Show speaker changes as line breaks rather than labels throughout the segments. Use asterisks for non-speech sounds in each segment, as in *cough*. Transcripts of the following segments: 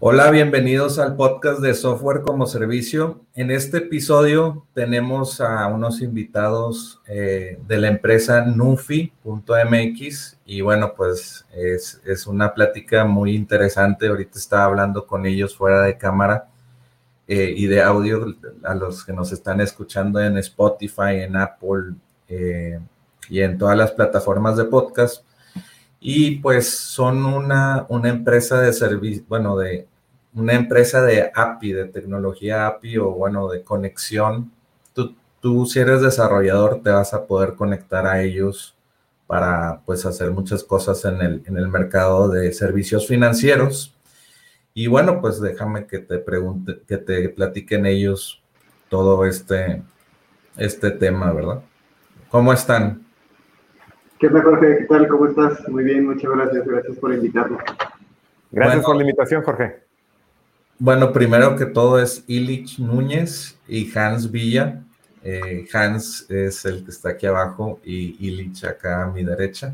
Hola, bienvenidos al podcast de Software como Servicio. En este episodio tenemos a unos invitados eh, de la empresa Nufi.mx y bueno, pues es, es, una plática muy interesante. Ahorita estaba hablando con ellos fuera de cámara eh, y de audio a los que nos están escuchando en Spotify, en Apple eh, y en todas las plataformas de podcast. Y pues son una, una empresa de servicio, bueno, de una empresa de API, de tecnología API o bueno, de conexión. Tú, tú si eres desarrollador te vas a poder conectar a ellos para pues hacer muchas cosas en el, en el mercado de servicios financieros. Y bueno, pues déjame que te pregunte, que te platiquen ellos todo este, este tema, ¿verdad? ¿Cómo están?
¿Qué tal, Jorge? ¿Qué tal? ¿Cómo estás? Muy bien, muchas gracias. Gracias por invitarme.
Gracias por la invitación, Jorge.
Bueno, primero que todo es Illich Núñez y Hans Villa. Eh, Hans es el que está aquí abajo y Illich acá a mi derecha.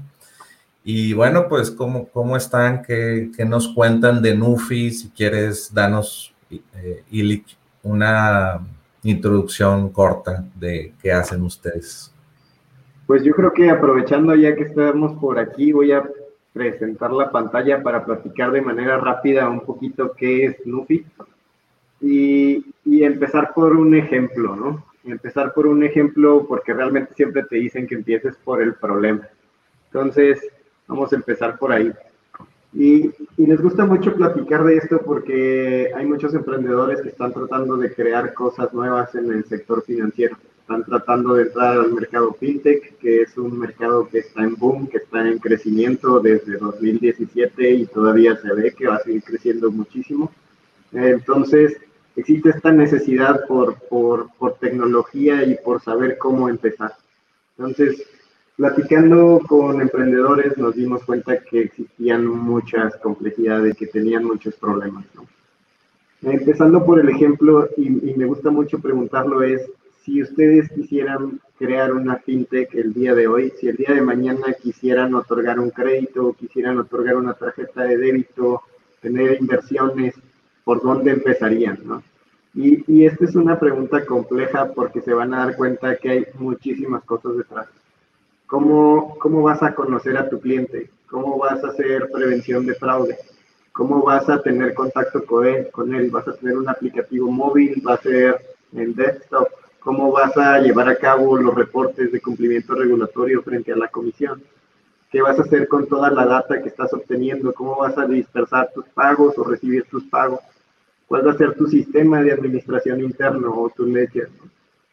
Y bueno, pues, ¿cómo, cómo están? ¿Qué, ¿Qué, nos cuentan de Nufi? Si quieres, danos, eh, Illich, una introducción corta de qué hacen ustedes.
Pues yo creo que aprovechando ya que estamos por aquí, voy a presentar la pantalla para platicar de manera rápida un poquito qué es Nufi y, y, empezar por un ejemplo, ¿no? Empezar por un ejemplo porque realmente siempre te dicen que empieces por el problema. Entonces, vamos a empezar por ahí. Y, y les gusta mucho platicar de esto porque hay muchos emprendedores que están tratando de crear cosas nuevas en el sector financiero están tratando de entrar al mercado fintech, que es un mercado que está en boom, que está en crecimiento desde 2017 y todavía se ve que va a seguir creciendo muchísimo. Entonces, existe esta necesidad por, por, por tecnología y por saber cómo empezar. Entonces, platicando con emprendedores nos dimos cuenta que existían muchas complejidades, que tenían muchos problemas. ¿no? Empezando por el ejemplo, y, y me gusta mucho preguntarlo, es si ustedes quisieran crear una fintech el día de hoy, si el día de mañana quisieran otorgar un crédito, quisieran otorgar una tarjeta de débito, tener inversiones, ¿por dónde empezarían? ¿no? Y, y esta es una pregunta compleja porque se van a dar cuenta que hay muchísimas cosas detrás. ¿Cómo, ¿Cómo vas a conocer a tu cliente? ¿Cómo vas a hacer prevención de fraude? ¿Cómo vas a tener contacto con él? Con él? ¿Vas a tener un aplicativo móvil? ¿Va a ser en desktop? Cómo vas a llevar a cabo los reportes de cumplimiento regulatorio frente a la comisión, qué vas a hacer con toda la data que estás obteniendo, cómo vas a dispersar tus pagos o recibir tus pagos, cuál va a ser tu sistema de administración interno o tu ledger.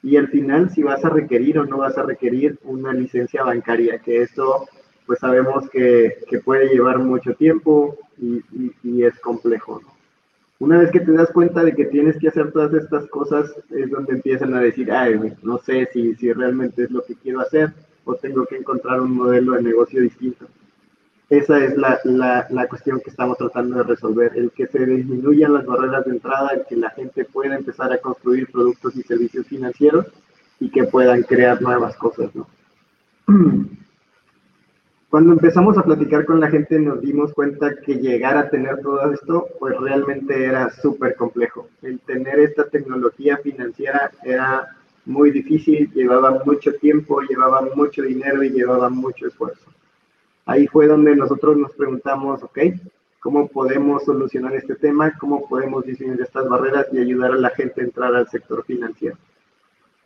Y al final, si vas a requerir o no vas a requerir una licencia bancaria, que eso pues sabemos que, puede llevar mucho tiempo y, y, y es complejo. ¿no? Una vez que te das cuenta de que tienes que hacer todas estas cosas, es donde empiezan a decir, ay, no sé si, si realmente es lo que quiero hacer o tengo que encontrar un modelo de negocio distinto. Esa es la, la, la cuestión que estamos tratando de resolver, el que se disminuyan las barreras de entrada, el que la gente pueda empezar a construir productos y servicios financieros y que puedan crear nuevas cosas, ¿no? *clears throat* Cuando empezamos a platicar con la gente nos dimos cuenta que llegar a tener todo esto, pues realmente era súper complejo. El tener esta tecnología financiera era muy difícil, llevaba mucho tiempo, llevaba mucho dinero y llevaba mucho esfuerzo. Ahí fue donde nosotros nos preguntamos, ok, ¿cómo podemos solucionar este tema? ¿Cómo podemos disminuir estas barreras y ayudar a la gente a entrar al sector financiero?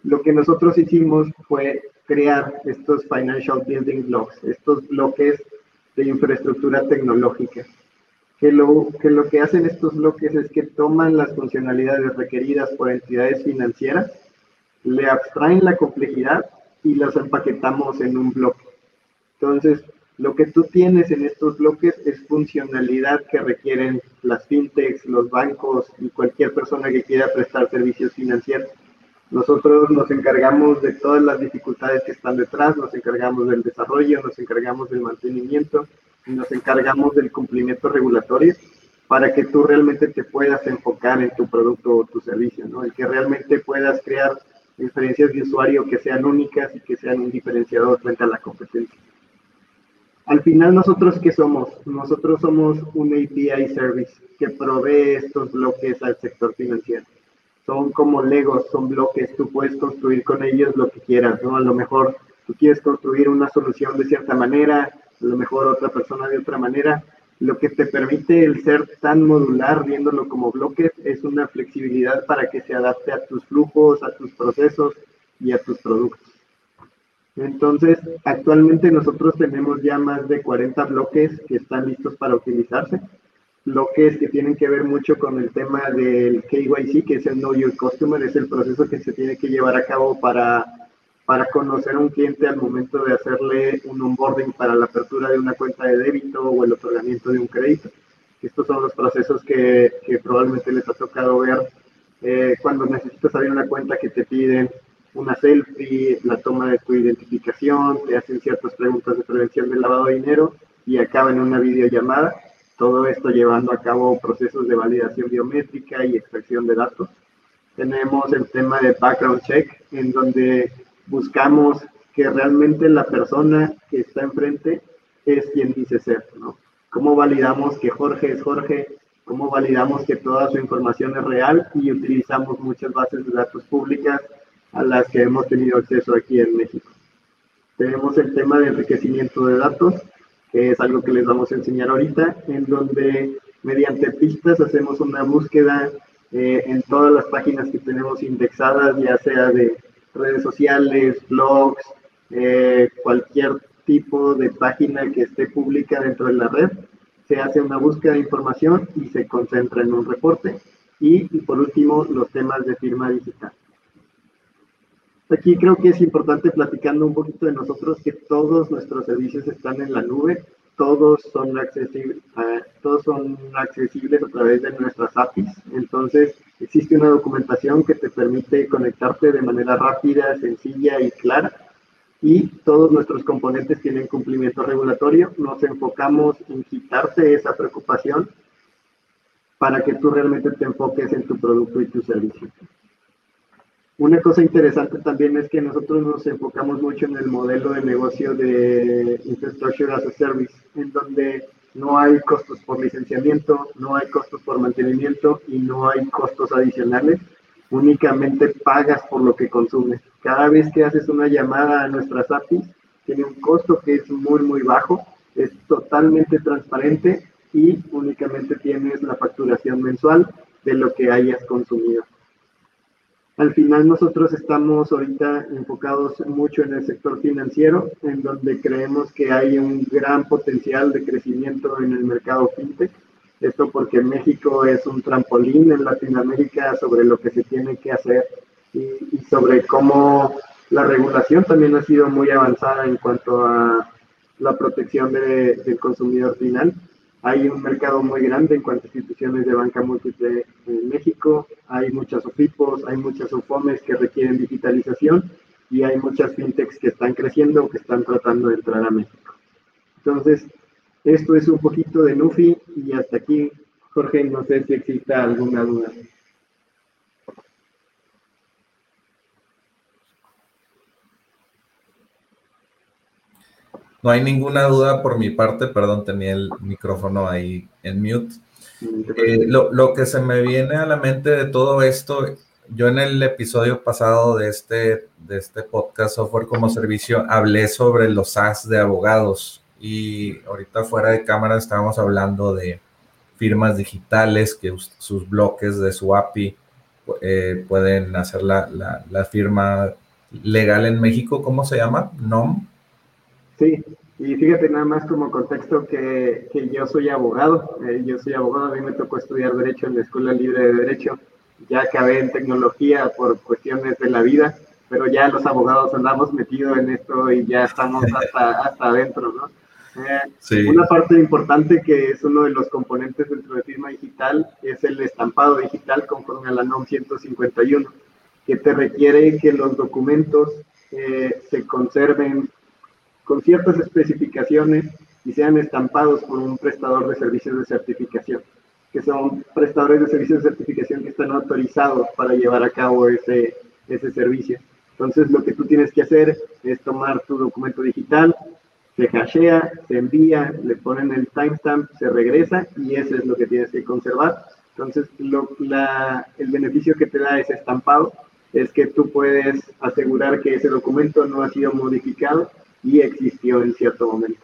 Lo que nosotros hicimos fue crear estos financial building blocks, estos bloques de infraestructura tecnológica, que lo, que hacen estos bloques es que toman las funcionalidades requeridas por entidades financieras, le abstraen la complejidad y las empaquetamos en un bloque. Entonces, Lo que tú tienes en estos bloques es funcionalidad que requieren las fintechs, los bancos y cualquier persona que quiera prestar servicios financieros. Nosotros nos encargamos de todas las dificultades que están detrás, nos encargamos del desarrollo, nos encargamos del mantenimiento y nos encargamos del cumplimiento regulatorio para que tú realmente te puedas enfocar en tu producto o tu servicio, ¿no? El que realmente puedas crear experiencias de usuario que sean únicas y que sean un diferenciador frente a la competencia. Al final, ¿nosotros qué somos? Nosotros somos un API service que provee estos bloques al sector financiero. Son como Legos, son bloques, tú puedes construir con ellos lo que quieras. A lo mejor tú quieres construir una solución de cierta manera, a lo mejor otra persona de otra manera, lo que te permite el ser tan modular, viéndolo como bloques, es una flexibilidad para que se adapte a tus flujos, a tus procesos y a tus productos. Entonces, actualmente nosotros tenemos ya más de 40 bloques que están listos para utilizarse. Bloques que tienen que ver mucho con el tema del KYC, que es el Know Your Customer, es el proceso que se tiene que llevar a cabo para para conocer a un cliente al momento de hacerle un onboarding para la apertura de una cuenta de débito o el otorgamiento de un crédito. Estos son los procesos que, que probablemente les ha tocado ver eh, cuando necesitas abrir una cuenta que te piden una selfie, la toma de tu identificación, te hacen ciertas preguntas de prevención del lavado de dinero y acaba en una videollamada. Todo esto llevando a cabo procesos de validación biométrica y extracción de datos. Tenemos el tema de background check, en donde buscamos que realmente la persona que está enfrente es quien dice ser, ¿no? ¿Cómo validamos que Jorge es Jorge? ¿Cómo validamos que toda su información es real? Y utilizamos muchas bases de datos públicas a las que hemos tenido acceso aquí en México. Tenemos el tema de enriquecimiento de datos, es algo que les vamos a enseñar ahorita, en donde mediante pistas hacemos una búsqueda eh, en todas las páginas que tenemos indexadas, ya sea de redes sociales, blogs, eh, cualquier tipo de página que esté pública dentro de la red, se hace una búsqueda de información y se concentra en un reporte. Y, por último, los temas de firma digital. Aquí creo que es importante platicando un poquito de nosotros que todos nuestros servicios están en la nube, todos son accesibles, eh, todos son accesibles a través de nuestras APIs. Entonces, existe una documentación que te permite conectarte de manera rápida, sencilla y clara. Y todos nuestros componentes tienen cumplimiento regulatorio. Nos enfocamos en quitarte esa preocupación para que tú realmente te enfoques en tu producto y tu servicio. Una cosa interesante también es que nosotros nos enfocamos mucho en el modelo de negocio de Infrastructure as a Service, en donde no hay costos por licenciamiento, no hay costos por mantenimiento y no hay costos adicionales. Únicamente pagas por lo que consumes. Cada vez que haces una llamada a nuestras APIs, tiene un costo que es muy, muy bajo, es totalmente transparente y únicamente tienes la facturación mensual de lo que hayas consumido. Al final nosotros estamos ahorita enfocados mucho en el sector financiero, en donde creemos que hay un gran potencial de crecimiento en el mercado fintech. Esto porque México es un trampolín en Latinoamérica sobre lo que se tiene que hacer y, sobre cómo la regulación también ha sido muy avanzada en cuanto a la protección del consumidor final. Hay un mercado muy grande en cuanto a instituciones de banca múltiple en México, hay muchas OFIPOS, hay muchas OFOMES que requieren digitalización y hay muchas fintechs que están creciendo o que están tratando de entrar a México. Entonces, esto es un poquito de Nufi y hasta aquí, Jorge, no sé si exista alguna duda.
No hay ninguna duda por mi parte, perdón, tenía el micrófono ahí en mute. Eh, lo, que se me viene a la mente de todo esto, yo en el episodio pasado de este, de este podcast Software como Servicio hablé sobre los SaaS de abogados y ahorita fuera de cámara estábamos hablando de firmas digitales que sus bloques de su API eh, pueden hacer la, la firma legal en México, ¿cómo se llama? ¿NOM?
Sí, y fíjate nada más como contexto que, que yo soy abogado, eh, yo soy abogado, a mí me tocó estudiar Derecho en la Escuela Libre de Derecho, ya acabé en tecnología por cuestiones de la vida, pero ya los abogados andamos metidos en esto y ya estamos *laughs* hasta, hasta adentro, ¿no? Eh, una parte importante que es uno de los componentes dentro de firma digital es el estampado digital conforme a la NOM 151, que te requiere que los documentos eh, se conserven con ciertas especificaciones y sean estampados por un prestador de servicios de certificación, que son prestadores de servicios de certificación que están autorizados para llevar a cabo ese, ese servicio. Entonces, lo que tú tienes que hacer es tomar tu documento digital, se hashea, se envía, le ponen el timestamp, se regresa y eso es lo que tienes que conservar. Entonces, lo, la, el beneficio que te da ese estampado es que tú puedes asegurar que ese documento no ha sido modificado y existió en cierto momento.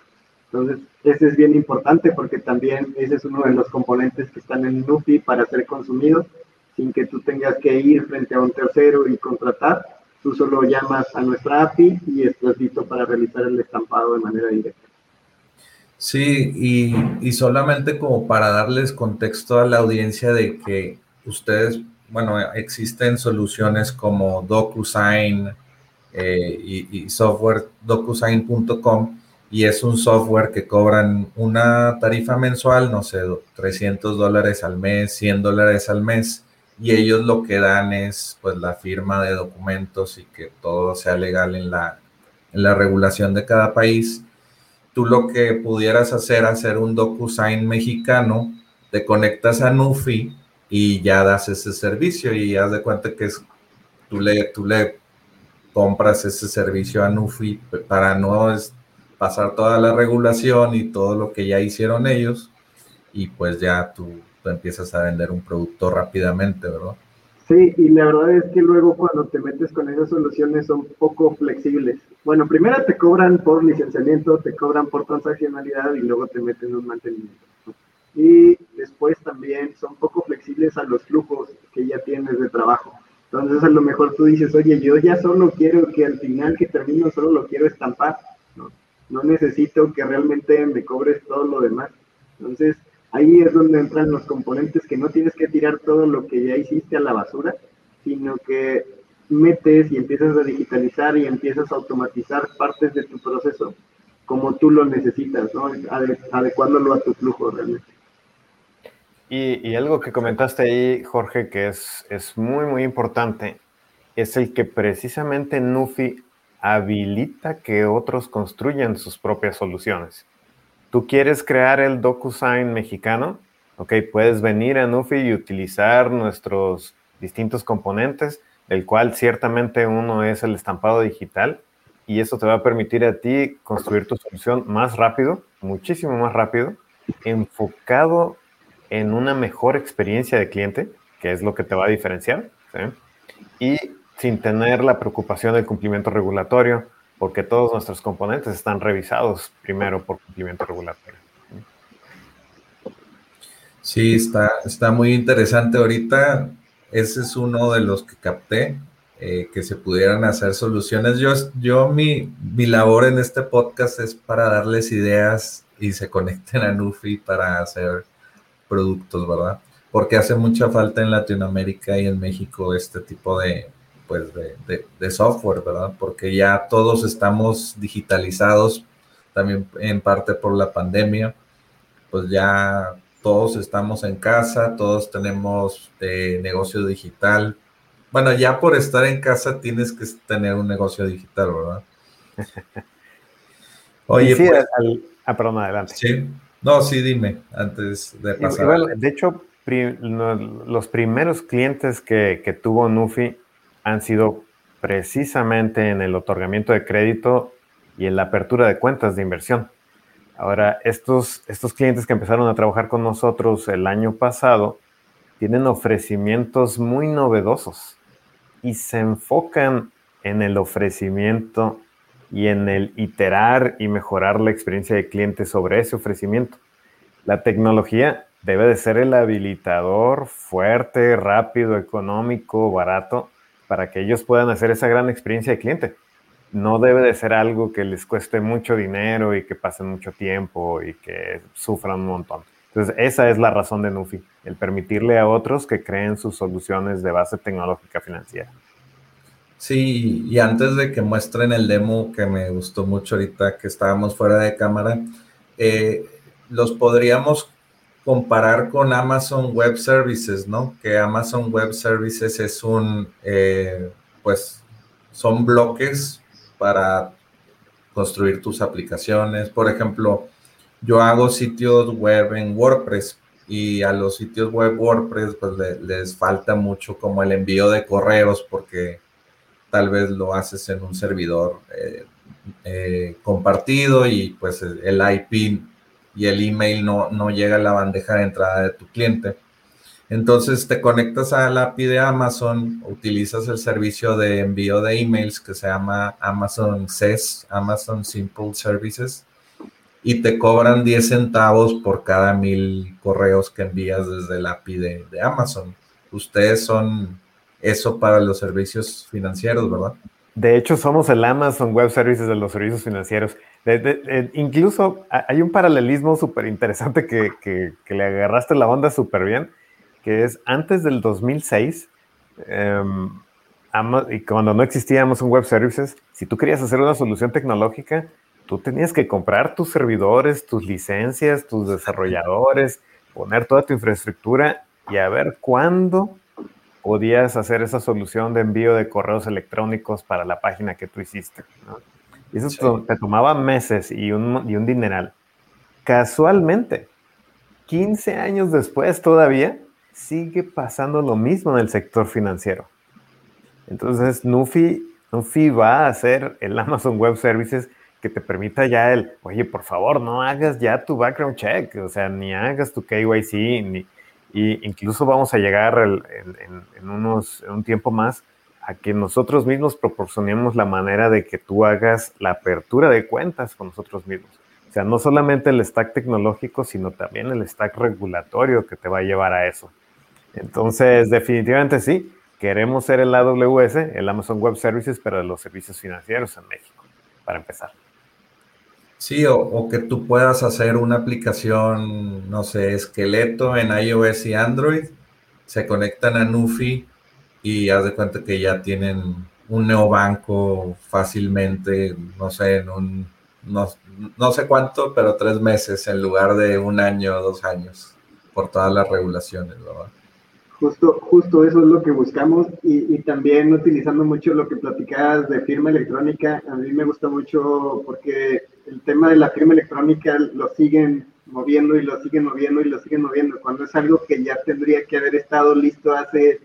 Entonces, ese es bien importante porque también ese es uno de los componentes que están en NUFI para ser consumidos sin que tú tengas que ir frente a un tercero y contratar. Tú solo llamas a nuestra API y estás listo para realizar el estampado de manera directa.
Sí, y, y solamente como para darles contexto a la audiencia de que ustedes, bueno, existen soluciones como DocuSign eh, y, software DocuSign.com y es un software que cobran una tarifa mensual, no sé, 300 dólares al mes, 100 dólares al mes, y ellos lo que dan es pues la firma de documentos y que todo sea legal en la, en la regulación de cada país. Tú lo que pudieras hacer, hacer un DocuSign mexicano, te conectas a Nufi y ya das ese servicio y haz de cuenta que es, tú le, tú le compras ese servicio a Nufi para no pasar toda la regulación y todo lo que ya hicieron ellos y pues ya tú, empiezas a vender un producto rápidamente, ¿verdad?
Sí, y la verdad es que luego cuando te metes con esas soluciones son poco flexibles. Bueno, primero te cobran por licenciamiento, te cobran por transaccionalidad y luego te meten un mantenimiento. Y después también son poco flexibles a los flujos que ya tienes de trabajo. Entonces a lo mejor tú dices, oye, yo ya solo quiero que al final que termino solo lo quiero estampar no necesito que realmente me cobres todo lo demás. Entonces, ahí es donde entran los componentes que no tienes que tirar todo lo que ya hiciste a la basura, sino que metes y empiezas a digitalizar y empiezas a automatizar partes de tu proceso como tú lo necesitas, ¿no? adecuándolo a tu flujo realmente.
Y, algo que comentaste ahí, Jorge, que es, es muy, muy importante, es el que precisamente Nufi habilita que otros construyan sus propias soluciones. Tú quieres crear el DocuSign mexicano, ok, puedes venir a Nufi y utilizar nuestros distintos componentes, el cual ciertamente uno es el estampado digital y eso te va a permitir a ti construir tu solución más rápido, muchísimo más rápido, enfocado en una mejor experiencia de cliente, que es lo que te va a diferenciar, y sin tener la preocupación del cumplimiento regulatorio, porque todos nuestros componentes están revisados primero por cumplimiento regulatorio.
Sí, está, está muy interesante. Ahorita ese es uno de los que capté, eh, que se pudieran hacer soluciones. Yo, yo mi, mi labor en este podcast es para darles ideas y se conecten a Nufi para hacer productos, ¿verdad? Porque hace mucha falta en Latinoamérica y en México este tipo de, pues de, software, ¿verdad? Porque ya todos estamos digitalizados, también en parte por la pandemia, pues ya todos estamos en casa, todos tenemos eh, negocio digital. Bueno, ya por estar en casa tienes que tener un negocio digital, ¿verdad? *laughs*
Oye, sí, pues, ah, perdón, adelante.
Sí, no, sí, dime, antes de pasar.
de hecho, los primeros clientes que, que tuvo Nufi han sido precisamente en el otorgamiento de crédito y en la apertura de cuentas de inversión. Ahora, estos, estos clientes que empezaron a trabajar con nosotros el año pasado tienen ofrecimientos muy novedosos y se enfocan en el ofrecimiento y en el iterar y mejorar la experiencia de cliente sobre ese ofrecimiento. La tecnología debe de ser el habilitador fuerte, rápido, económico, barato para que ellos puedan hacer esa gran experiencia de cliente. No debe de ser algo que les cueste mucho dinero y que pasen mucho tiempo y que sufran un montón. Entonces, esa es la razón de Nufi, el permitirle a otros que creen sus soluciones de base tecnológica financiera.
Sí, y antes de que muestren el demo que me gustó mucho ahorita que estábamos fuera de cámara, eh, los podríamos comparar con Amazon Web Services, ¿no? Que Amazon Web Services es un, eh, pues, son bloques para construir tus aplicaciones. Por ejemplo, yo hago sitios web en WordPress y a los sitios web WordPress pues les falta mucho como el envío de correos porque tal vez lo haces en un servidor eh, eh, compartido y pues el IP y el email no, no llega a la bandeja de entrada de tu cliente. Entonces te conectas a la API de Amazon, utilizas el servicio de envío de emails que se llama Amazon SES, Amazon Simple Services, y te cobran 10 centavos por cada mil correos que envías desde la API de, de Amazon. Ustedes son eso para los servicios financieros, ¿verdad?
De hecho, somos el Amazon Web Services de los servicios financieros. incluso hay un paralelismo súper interesante que, que, le agarraste la onda súper bien que es antes del 2006, em, y cuando no existía Amazon Web Services, si tú querías hacer una solución tecnológica, tú tenías que comprar tus servidores, tus licencias, tus desarrolladores, poner toda tu infraestructura y a ver cuándo podías hacer esa solución de envío de correos electrónicos para la página que tú hiciste. Y eso te tomaba meses y un, y un dineral. Casualmente, 15 años después todavía, sigue pasando lo mismo en el sector financiero. Entonces, Nufi, Nufi va a hacer el Amazon Web Services que te permita ya el, oye, por favor, no hagas ya tu background check, o sea, ni hagas tu KYC, ni, y incluso vamos a llegar en, unos, un tiempo más a que nosotros mismos proporcionemos la manera de que tú hagas la apertura de cuentas con nosotros mismos. O sea, no solamente el stack tecnológico, sino también el stack regulatorio que te va a llevar a eso. Entonces, definitivamente sí, queremos ser el AWS, el Amazon Web Services, de los servicios financieros en México, para empezar.
Sí, o, que tú puedas hacer una aplicación, no sé, esqueleto en iOS y Android, se conectan a Nufi y haz de cuenta que ya tienen un neobanco fácilmente, no sé, en un, no, no sé cuánto, pero tres meses en lugar de un año o dos años, por todas las regulaciones, ¿verdad?
Justo, justo eso es lo que buscamos y, también utilizando mucho lo que platicabas de firma electrónica, a mí me gusta mucho porque el tema de la firma electrónica lo siguen moviendo y lo siguen moviendo y lo siguen moviendo, cuando es algo que ya tendría que haber estado listo hace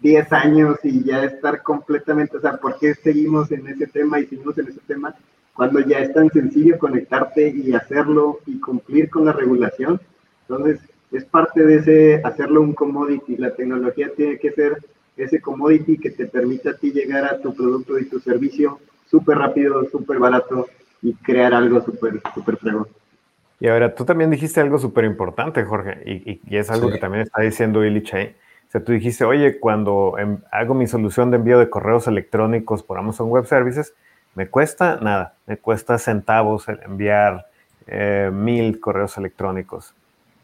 10 años y ya estar completamente, o sea, ¿por qué seguimos en ese tema y seguimos en ese tema cuando ya es tan sencillo conectarte y hacerlo y cumplir con la regulación? Entonces, es parte de ese hacerlo un commodity. La tecnología tiene que ser ese commodity que te permita a ti llegar a tu producto y tu servicio súper rápido, súper barato y crear algo súper, súper fregón.
Y ahora, tú también dijiste algo súper importante, Jorge, y, es algo que también está diciendo Illich ahí. O sea, tú dijiste, oye, cuando em, hago mi solución de envío de correos electrónicos por Amazon Web Services, me cuesta nada, me cuesta centavos enviar eh, mil correos electrónicos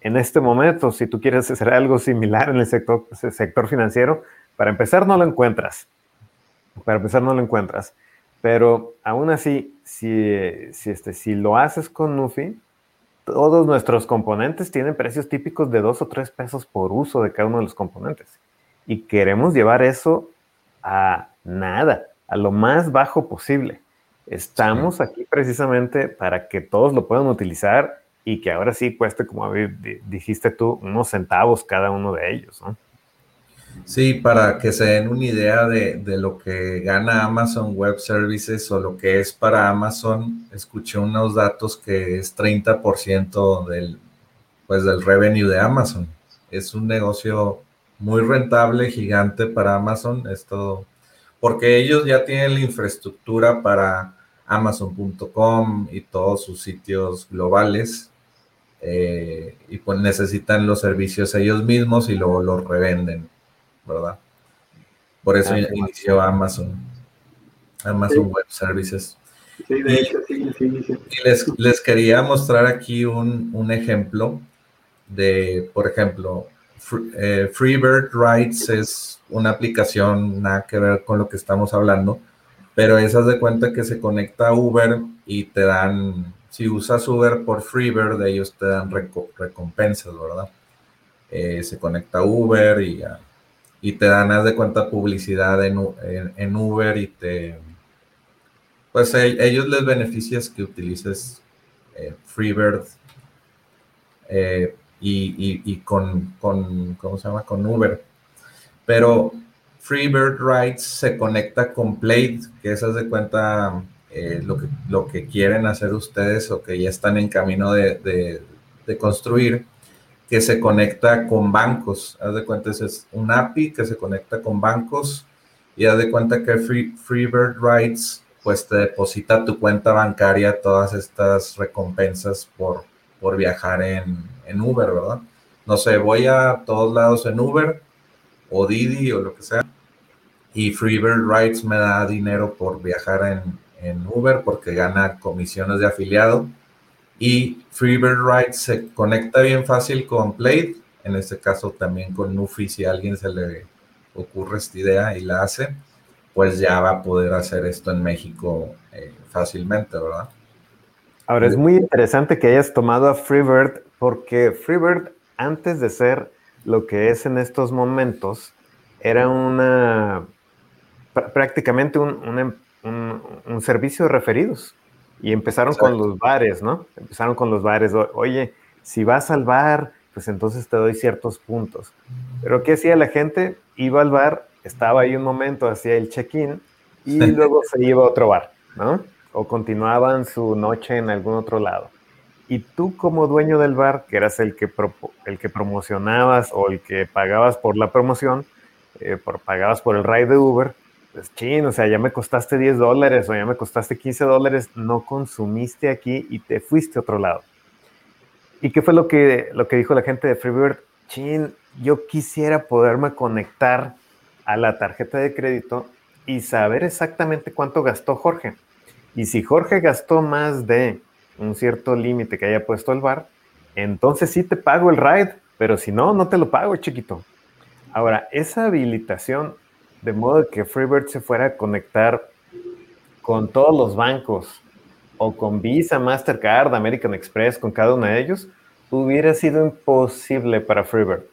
en este momento, si tú quieres hacer algo similar en el sector, sector financiero, para empezar no lo encuentras. Para empezar no lo encuentras. Pero aún así, si, si, este, si lo haces con Nufi, todos nuestros componentes tienen precios típicos de dos o tres pesos por uso de cada uno de los componentes. Y queremos llevar eso a nada, a lo más bajo posible. Estamos aquí precisamente para que todos lo puedan utilizar y que ahora sí cueste, como dijiste tú, unos centavos cada uno de ellos, ¿no?
Sí, para que se den una idea de, lo que gana Amazon Web Services o lo que es para Amazon, escuché unos datos que es 30% del, pues, del revenue de Amazon. Es un negocio muy rentable, gigante para Amazon, esto, porque ellos ya tienen la infraestructura para amazon.com y todos sus sitios globales eh, y pues necesitan los servicios ellos mismos y luego los revenden, ¿verdad? Por eso ah, inició Amazon, Amazon Web Services. Sí, de hecho, sí, sí, sí. Y les, les, quería mostrar aquí un, un, ejemplo de, por ejemplo, eh, Freebird Rights es una aplicación nada que ver con lo que estamos hablando, pero esas de cuenta que se conecta a Uber y te dan si usas Uber por Freebird, ellos te dan recompensas, ¿verdad? Eh, se conecta Uber y, y te dan, haz de cuenta, publicidad en, en, Uber y te, pues a ellos les beneficias que utilices eh, Freebird eh, y, y, con, con, ¿cómo se llama? Con Uber. Pero Freebird Rides se conecta con Plate, que es, haz de cuenta, eh, lo, que, lo que quieren hacer ustedes o que ya están en camino de, de, construir, que se conecta con bancos. Haz de cuenta, es un API que se conecta con bancos y haz de cuenta que Free, Freebird Rides pues te deposita tu cuenta bancaria todas estas recompensas por, por viajar en, en Uber, ¿verdad? No sé, voy a todos lados en Uber o Didi o lo que sea y Freebird Rides me da dinero por viajar en, en Uber porque gana comisiones de afiliado. Y Freebird Rides se conecta bien fácil con Plate, en este caso también con Nufi, si a alguien se le ocurre esta idea y la hace, pues ya va a poder hacer esto en México eh, fácilmente, ¿verdad?
Ahora es muy interesante que hayas tomado a Freebird porque Freebird, antes de ser lo que es en estos momentos, era una prácticamente un, em, un, un, servicio de referidos. Y empezaron con los bares, ¿no? Empezaron con los bares. Oye, si vas al bar, pues entonces te doy ciertos puntos. Pero ¿qué hacía la gente? Iba al bar, estaba ahí un momento, hacía el check-in y luego se iba a otro bar, ¿no? O continuaban su noche en algún otro lado. Y tú como dueño del bar, que eras el que, el que promocionabas o el que pagabas por la promoción, eh, por, pagabas por el ride de Uber, pues chin, o sea, ya me costaste 10 dólares o ya me costaste 15 dólares, no consumiste aquí y te fuiste a otro lado. ¿Y qué fue lo que, lo que dijo la gente de Freebird? Chin, yo quisiera poderme conectar a la tarjeta de crédito y saber exactamente cuánto gastó Jorge. Y si Jorge gastó más de un cierto límite que haya puesto el bar, entonces sí te pago el ride, pero si no, no te lo pago, chiquito. Ahora, esa habilitación de modo que Freebird se fuera a conectar con todos los bancos o con Visa, Mastercard, American Express, con cada uno de ellos, hubiera sido imposible para Freebird.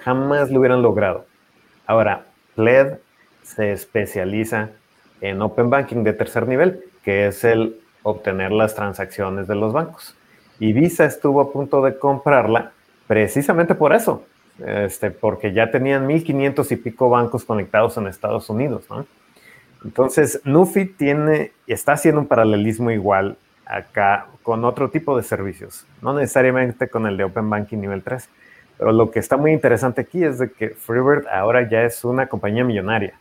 Jamás lo hubieran logrado. Ahora, Pled se especializa en Open Banking de tercer nivel, que es el obtener las transacciones de los bancos. Y Visa estuvo a punto de comprarla precisamente por eso, este, porque ya tenían 1.500 y pico bancos conectados en Estados Unidos, ¿no? Entonces, Nufi tiene, está haciendo un paralelismo igual acá con otro tipo de servicios, no necesariamente con el de Open Banking nivel 3, pero lo que está muy interesante aquí es de que Freebird ahora ya es una compañía millonaria,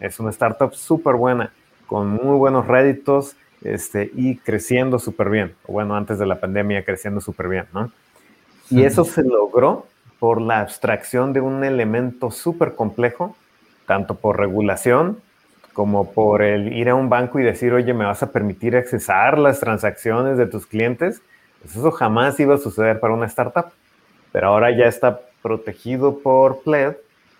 es una startup súper buena, con muy buenos réditos este, y creciendo súper bien, bueno, antes de la pandemia creciendo súper bien, ¿no? Y eso se logró por la abstracción de un elemento súper complejo, tanto por regulación como por el ir a un banco y decir, oye, me vas a permitir accesar las transacciones de tus clientes. Eso jamás iba a suceder para una startup, pero ahora ya está protegido por Pled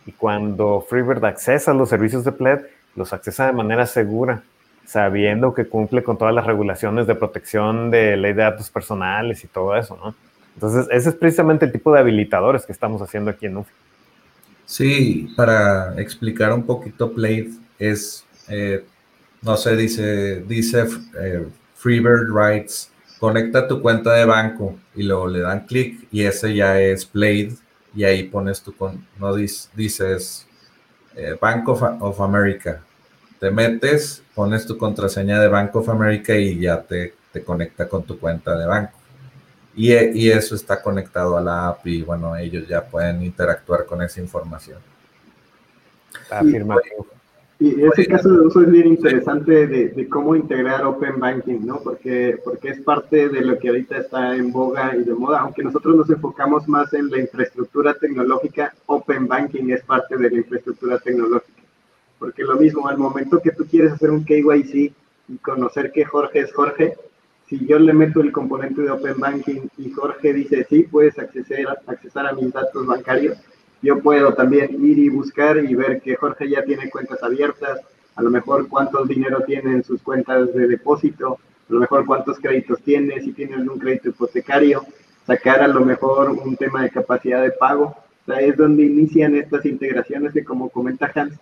y cuando Freebird accesa los servicios de Pled, los accesa de manera segura, sabiendo que cumple con todas las regulaciones de protección de ley de datos personales y todo eso, ¿no? Entonces, ese es precisamente el tipo de habilitadores que estamos haciendo aquí en UFI.
Sí, para explicar un poquito Plate, es, eh, no sé, dice, dice eh, Freebird Rights, conecta tu cuenta de banco y luego le dan clic y ese ya es Plate y ahí pones tu, no dices eh, Bank of, of, America, te metes, pones tu contraseña de Bank of America y ya te, te conecta con tu cuenta de banco. Y, eso está conectado a la app y bueno, ellos ya pueden interactuar con esa información.
Afirmativo. Y, y ese caso de uso es bien interesante de, cómo integrar Open Banking, ¿no? Porque, porque es parte de lo que ahorita está en boga y de moda. Aunque nosotros nos enfocamos más en la infraestructura tecnológica, Open Banking es parte de la infraestructura tecnológica. Porque lo mismo, al momento que tú quieres hacer un KYC y conocer que Jorge es Jorge, si yo le meto el componente de Open Banking y Jorge dice, sí, puedes acceder, accesar a mis datos bancarios, yo puedo también ir y buscar y ver que Jorge ya tiene cuentas abiertas, a lo mejor cuánto dinero tiene en sus cuentas de depósito, a lo mejor cuántos créditos tienes, si tienes un crédito hipotecario, sacar a lo mejor un tema de capacidad de pago. O sea, es donde inician estas integraciones que como comenta Hans,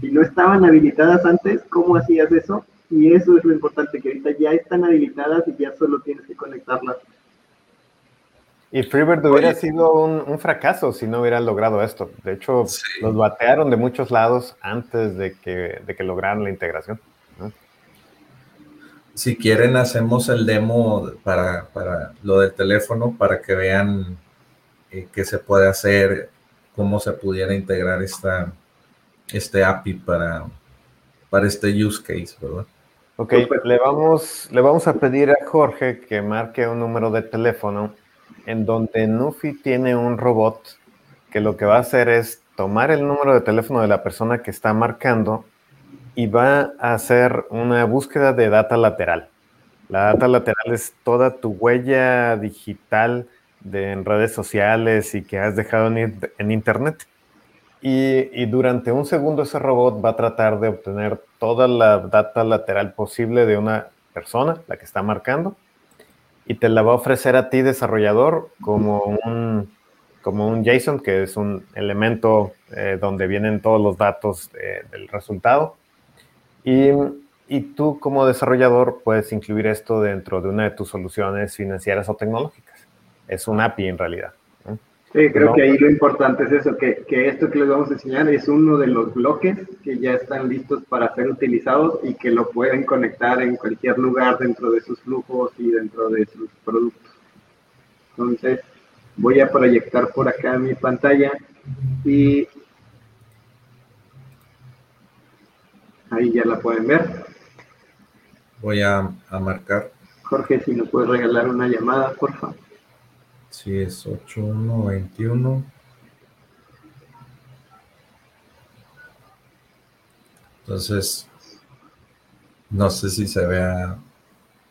si no estaban habilitadas antes, ¿cómo hacías eso? Y eso es lo importante, que ahorita ya están habilitadas y ya solo tienes que conectarlas.
Y Freebird hubiera sido un, fracaso si no hubieran logrado esto. De hecho, los batearon de muchos lados antes de que, de que lograran la integración.
Si quieren, hacemos el demo para, para lo del teléfono para que vean eh, qué se puede hacer, cómo se pudiera integrar esta, este API para, para este use case, ¿verdad?
Ok, le vamos, le vamos a pedir a Jorge que marque un número de teléfono en donde Nufi tiene un robot que lo que va a hacer es tomar el número de teléfono de la persona que está marcando y va a hacer una búsqueda de data lateral. La data lateral es toda tu huella digital de, en redes sociales y que has dejado en, en Internet. Y, durante un segundo ese robot va a tratar de obtener toda la data lateral posible de una persona, la que está marcando, y te la va a ofrecer a ti, desarrollador, como un, como un JSON, que es un elemento eh, donde vienen todos los datos del resultado. Y, y tú como desarrollador puedes incluir esto dentro de una de tus soluciones financieras o tecnológicas. Es un API en realidad.
Sí, creo que ahí lo importante es eso, que, que, esto que les vamos a enseñar es uno de los bloques que ya están listos para ser utilizados y que lo pueden conectar en cualquier lugar dentro de sus flujos y dentro de sus productos. Entonces, voy a proyectar por acá mi pantalla y ahí ya la pueden ver.
Voy a, a marcar.
Jorge, si nos puedes regalar una llamada, por favor.
Sí, es 8121. Entonces, no sé si se vea,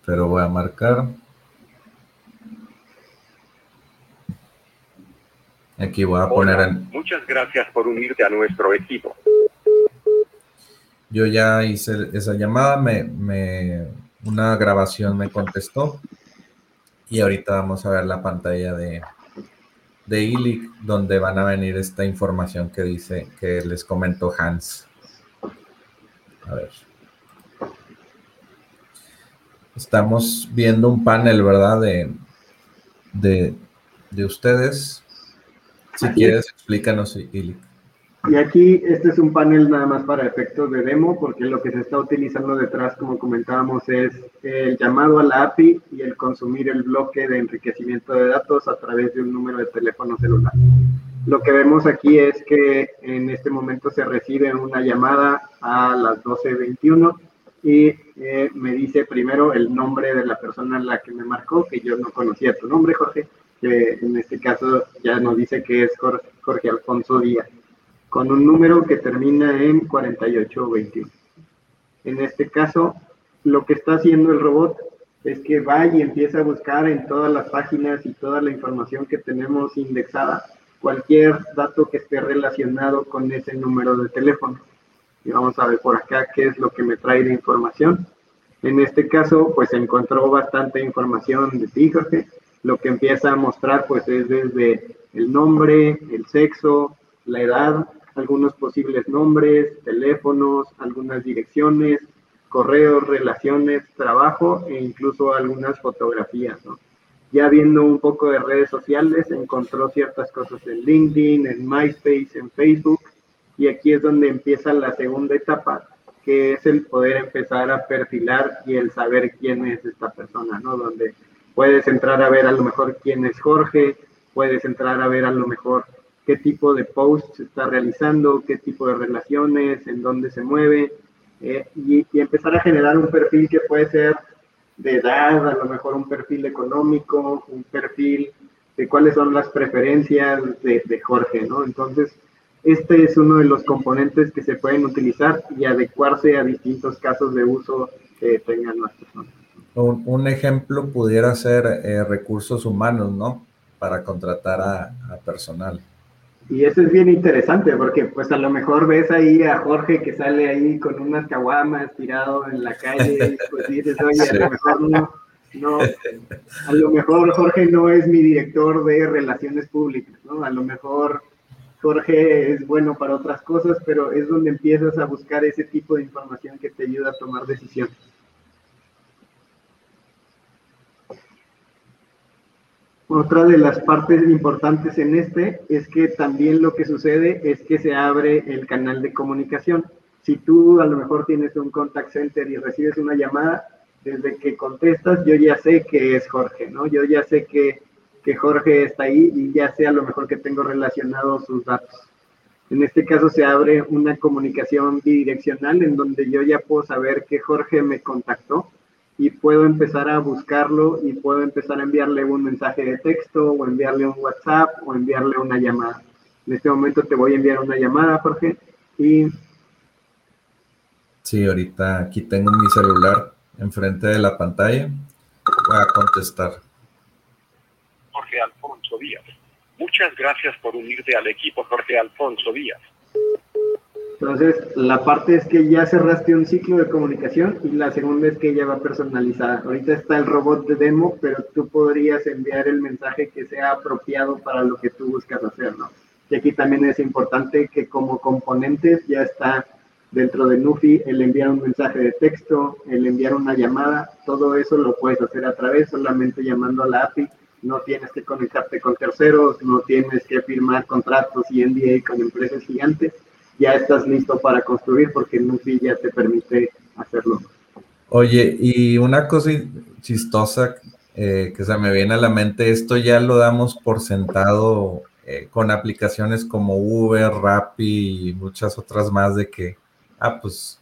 pero voy a marcar. Aquí voy a poner en...
Muchas gracias por unirte a nuestro equipo.
Yo ya hice esa llamada, me, me, una grabación me contestó. Y ahorita vamos a ver la pantalla de, de ILIC, donde van a venir esta información que dice, que les comentó Hans. A ver. Estamos viendo un panel, ¿verdad? De, de, de ustedes. Si quieres, explícanos, ILIC.
Y aquí este es un panel nada más para efectos de demo, porque lo que se está utilizando detrás, como comentábamos, es el llamado a la API y el consumir el bloque de enriquecimiento de datos a través de un número de teléfono celular. Lo que vemos aquí es que en este momento se recibe una llamada a las 12.21 y eh, me dice primero el nombre de la persona en la que me marcó, que yo no conocía tu nombre, Jorge, que en este caso ya nos dice que es Jorge Alfonso Díaz con un número que termina en 4821. En este caso, lo que está haciendo el robot es que va y empieza a buscar en todas las páginas y toda la información que tenemos indexada cualquier dato que esté relacionado con ese número de teléfono. Y vamos a ver por acá qué es lo que me trae de información. En este caso, pues encontró bastante información de ti. Lo que empieza a mostrar, pues, es desde el nombre, el sexo, la edad, algunos posibles nombres, teléfonos, algunas direcciones, correos, relaciones, trabajo e incluso algunas fotografías. Ya viendo un poco de redes sociales, encontró ciertas cosas en LinkedIn, en MySpace, en Facebook, y aquí es donde empieza la segunda etapa, que es el poder empezar a perfilar y el saber quién es esta persona, ¿no? Donde puedes entrar a ver a lo mejor quién es Jorge, puedes entrar a ver a lo mejor qué tipo de posts está realizando, qué tipo de relaciones, en dónde se mueve, eh, y, empezar a generar un perfil que puede ser de edad, a lo mejor un perfil económico, un perfil de cuáles son las preferencias de, de Jorge, ¿no? Entonces, este es uno de los componentes que se pueden utilizar y adecuarse a distintos casos de uso que tengan las personas.
Un, un ejemplo pudiera ser eh, recursos humanos, ¿no? Para contratar a, a personal.
Y eso es bien interesante porque pues a lo mejor ves ahí a Jorge que sale ahí con unas caguamas tirado en la calle y pues dices, oye, a lo mejor no, no, a lo mejor Jorge no es mi director de relaciones públicas, ¿no? A lo mejor Jorge es bueno para otras cosas, pero es donde empiezas a buscar ese tipo de información que te ayuda a tomar decisiones. Otra de las partes importantes en este es que también lo que sucede es que se abre el canal de comunicación. Si tú a lo mejor tienes un contact center y recibes una llamada, desde que contestas yo ya sé que es Jorge, ¿no? Yo ya sé que, que Jorge está ahí y ya sé a lo mejor que tengo relacionados sus datos. En este caso se abre una comunicación bidireccional en donde yo ya puedo saber que Jorge me contactó y puedo empezar a buscarlo y puedo empezar a enviarle un mensaje de texto o enviarle un WhatsApp o enviarle una llamada. En este momento te voy a enviar una llamada, Jorge, y...
Sí, ahorita aquí tengo mi celular enfrente de la pantalla. Voy a contestar.
Jorge Alfonso Díaz. Muchas gracias por unirte al equipo Jorge Alfonso Díaz.
Entonces, la parte es que ya cerraste un ciclo de comunicación y la segunda es que ya va personalizada. Ahorita está el robot de demo, pero tú podrías enviar el mensaje que sea apropiado para lo que tú buscas hacer, ¿no? Y aquí también es importante que como componentes ya está dentro de Nufi el enviar un mensaje de texto, el enviar una llamada, todo eso lo puedes hacer a través solamente llamando a la API. No tienes que conectarte con terceros, no tienes que firmar contratos y NDA con empresas gigantes ya estás listo para construir porque Nufi ya te permite hacerlo.
Oye, y una cosa chistosa eh, que se me viene a la mente, esto ya lo damos por sentado eh, con aplicaciones como Uber, Rappi y muchas otras más de que, ah, pues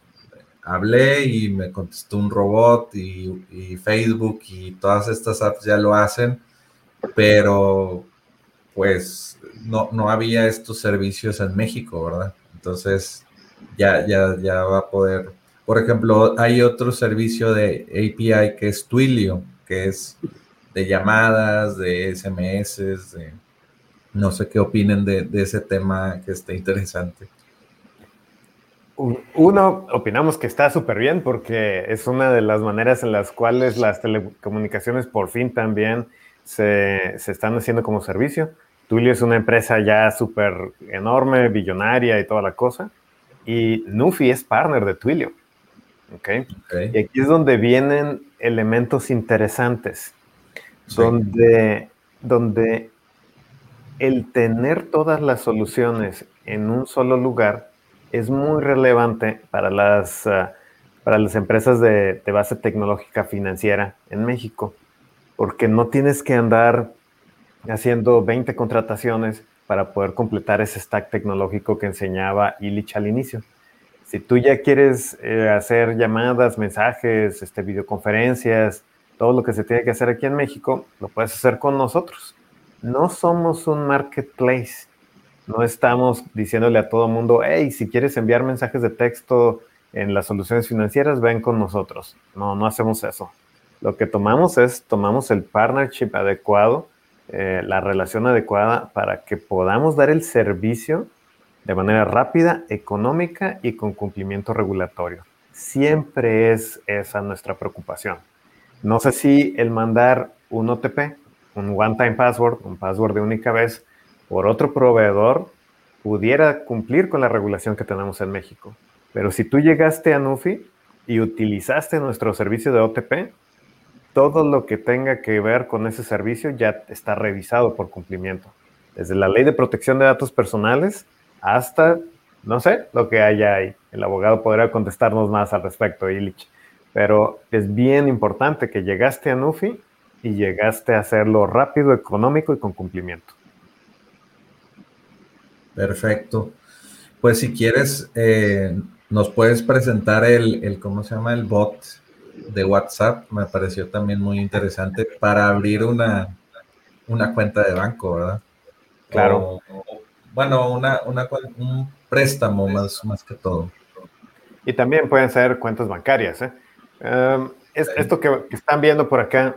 hablé y me contestó un robot y, y Facebook y todas estas apps ya lo hacen, pero pues no, no había estos servicios en México, ¿verdad? Entonces, ya, ya, ya va a poder. Por ejemplo, hay otro servicio de API que es Twilio, que es de llamadas, de SMS, de, no sé qué opinen de, ese tema que está interesante.
Uno, opinamos que está súper bien porque es una de las maneras en las cuales las telecomunicaciones por fin también se, se están haciendo como servicio. Twilio es una empresa ya súper enorme, billonaria y toda la cosa. Y Nufi es partner de Twilio. ¿okay? Y aquí es donde vienen elementos interesantes. Donde, donde el tener todas las soluciones en un solo lugar es muy relevante para las, ah, para las empresas de, de base tecnológica financiera en México. Porque no tienes que andar haciendo 20 contrataciones para poder completar ese stack tecnológico que enseñaba Illich al inicio. Si tú ya quieres eh, hacer llamadas, mensajes, este, videoconferencias, todo lo que se tiene que hacer aquí en México, lo puedes hacer con nosotros. No somos un marketplace. No estamos diciéndole a todo mundo, hey, si quieres enviar mensajes de texto en las soluciones financieras, ven con nosotros. No, no hacemos eso. Lo que tomamos es, tomamos el partnership adecuado eh, la relación adecuada para que podamos dar el servicio de manera rápida, económica y con cumplimiento regulatorio. Siempre es esa nuestra preocupación. No sé si el mandar un OTP, un one-time password, un password de única vez, por otro proveedor, pudiera cumplir con la regulación que tenemos en México. Pero si tú llegaste a Nufi y utilizaste nuestro servicio de OTP, todo lo que tenga que ver con ese servicio ya está revisado por cumplimiento. Desde la ley de protección de datos personales hasta, no sé, lo que haya ahí. El abogado podrá contestarnos más al respecto, Illich. Pero es bien importante que llegaste a Nufi y llegaste a hacerlo rápido, económico y con cumplimiento.
Perfecto. Pues si quieres, eh, nos puedes presentar el, el, ¿cómo se llama? El bot de WhatsApp me pareció también muy interesante para abrir una, una cuenta de banco, ¿verdad?
Claro.
bueno, una, un préstamo más, más que todo.
Y también pueden ser cuentas bancarias. ¿eh? Em, es, Esto que, están viendo por acá,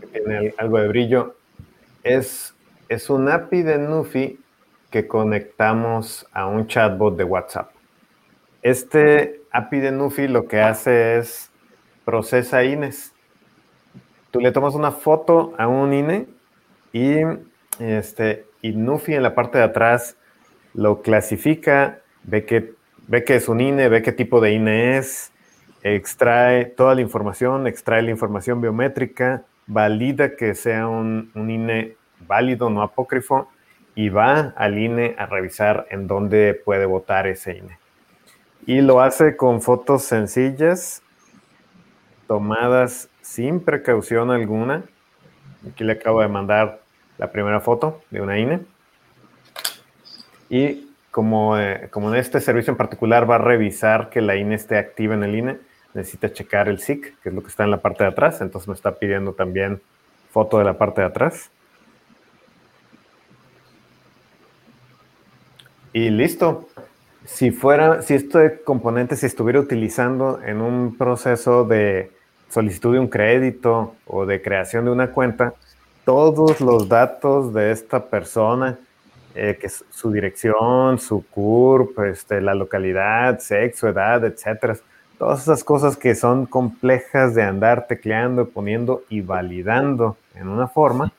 que tiene algo de brillo, es, es un API de Nufi que conectamos a un chatbot de WhatsApp. Este API de Nufi lo que hace es procesa INES. Tú le tomas una foto a un INE y, este, y Nufi en la parte de atrás lo clasifica, ve que, ve que es un INE, ve qué tipo de INE es, extrae toda la información, extrae la información biométrica, valida que sea un, un INE válido, no apócrifo, y va al INE a revisar en dónde puede votar ese INE. Y lo hace con fotos sencillas, tomadas sin precaución alguna. Aquí le acabo de mandar la primera foto de una INE. Y como, eh, como en este servicio en particular va a revisar que la INE esté activa en el INE, necesita checar el SIC, que es lo que está en la parte de atrás. Entonces me está pidiendo también foto de la parte de atrás. Y listo. Si fuera, si este componente se estuviera utilizando en un proceso de solicitud de un crédito o de creación de una cuenta, todos los datos de esta persona, eh, que es su dirección, su CURP, este, la localidad, sexo, edad, etcétera, todas esas cosas que son complejas de andar tecleando, poniendo y validando en una forma,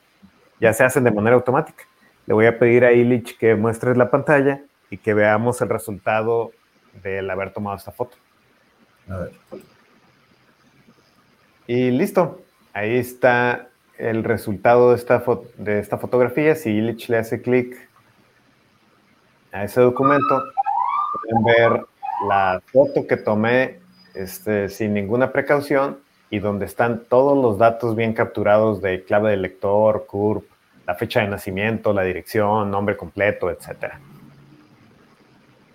ya se hacen de manera automática. Le voy a pedir a Illich que muestres la pantalla y que veamos el resultado del haber tomado esta foto. A ver. Y listo. Ahí está el resultado de esta, de esta fotografía. Si Illich le hace clic a ese documento, pueden ver la foto que tomé este, sin ninguna precaución y donde están todos los datos bien capturados de clave de lector, CURP, la fecha de nacimiento, la dirección, nombre completo, etcétera.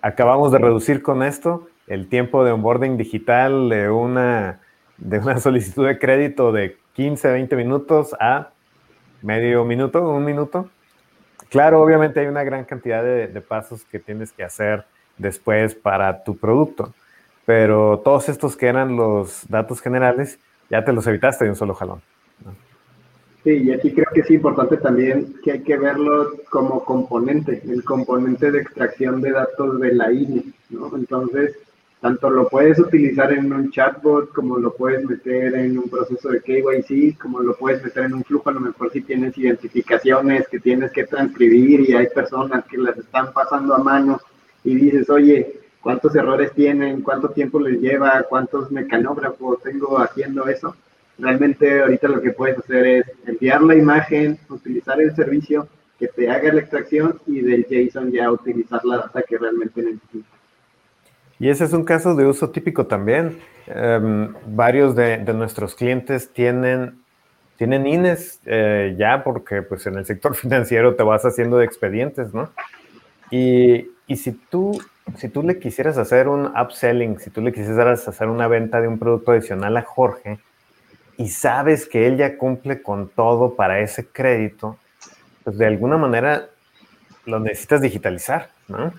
Acabamos de reducir con esto el tiempo de onboarding digital de una, de una *laughs* solicitud de crédito de 15, 20 minutos a medio minuto, un minuto. Claro, obviamente hay una gran cantidad de, pasos que tienes que hacer después para tu producto, pero todos estos que eran los datos generales, ya te los evitaste de un solo jalón.
Sí, y aquí creo que es importante también que hay que verlo como componente, el componente de extracción de datos de la INE, ¿no? Entonces, tanto lo puedes utilizar en un chatbot, como lo puedes meter en un proceso de KYC, como lo puedes meter en un flujo, a lo mejor si tienes identificaciones que tienes que transcribir y hay personas que las están pasando a mano y dices, oye, ¿cuántos errores tienen? ¿Cuánto tiempo les lleva? ¿Cuántos mecanógrafos tengo haciendo eso? realmente ahorita lo que puedes hacer es enviar la imagen, utilizar el servicio que te haga la extracción y del JSON ya utilizar la data que realmente necesitas.
Y ese es un caso de uso típico también. Em, varios de, nuestros clientes tienen, tienen INES eh, ya porque pues en el sector *laughs* financiero te vas haciendo de expedientes, ¿no? Y, y si, tú, si tú le quisieras hacer un upselling, si tú le quisieras hacer una venta de un producto adicional a Jorge, y sabes que él ya cumple con todo para ese crédito, pues de alguna manera lo necesitas digitalizar, ¿no?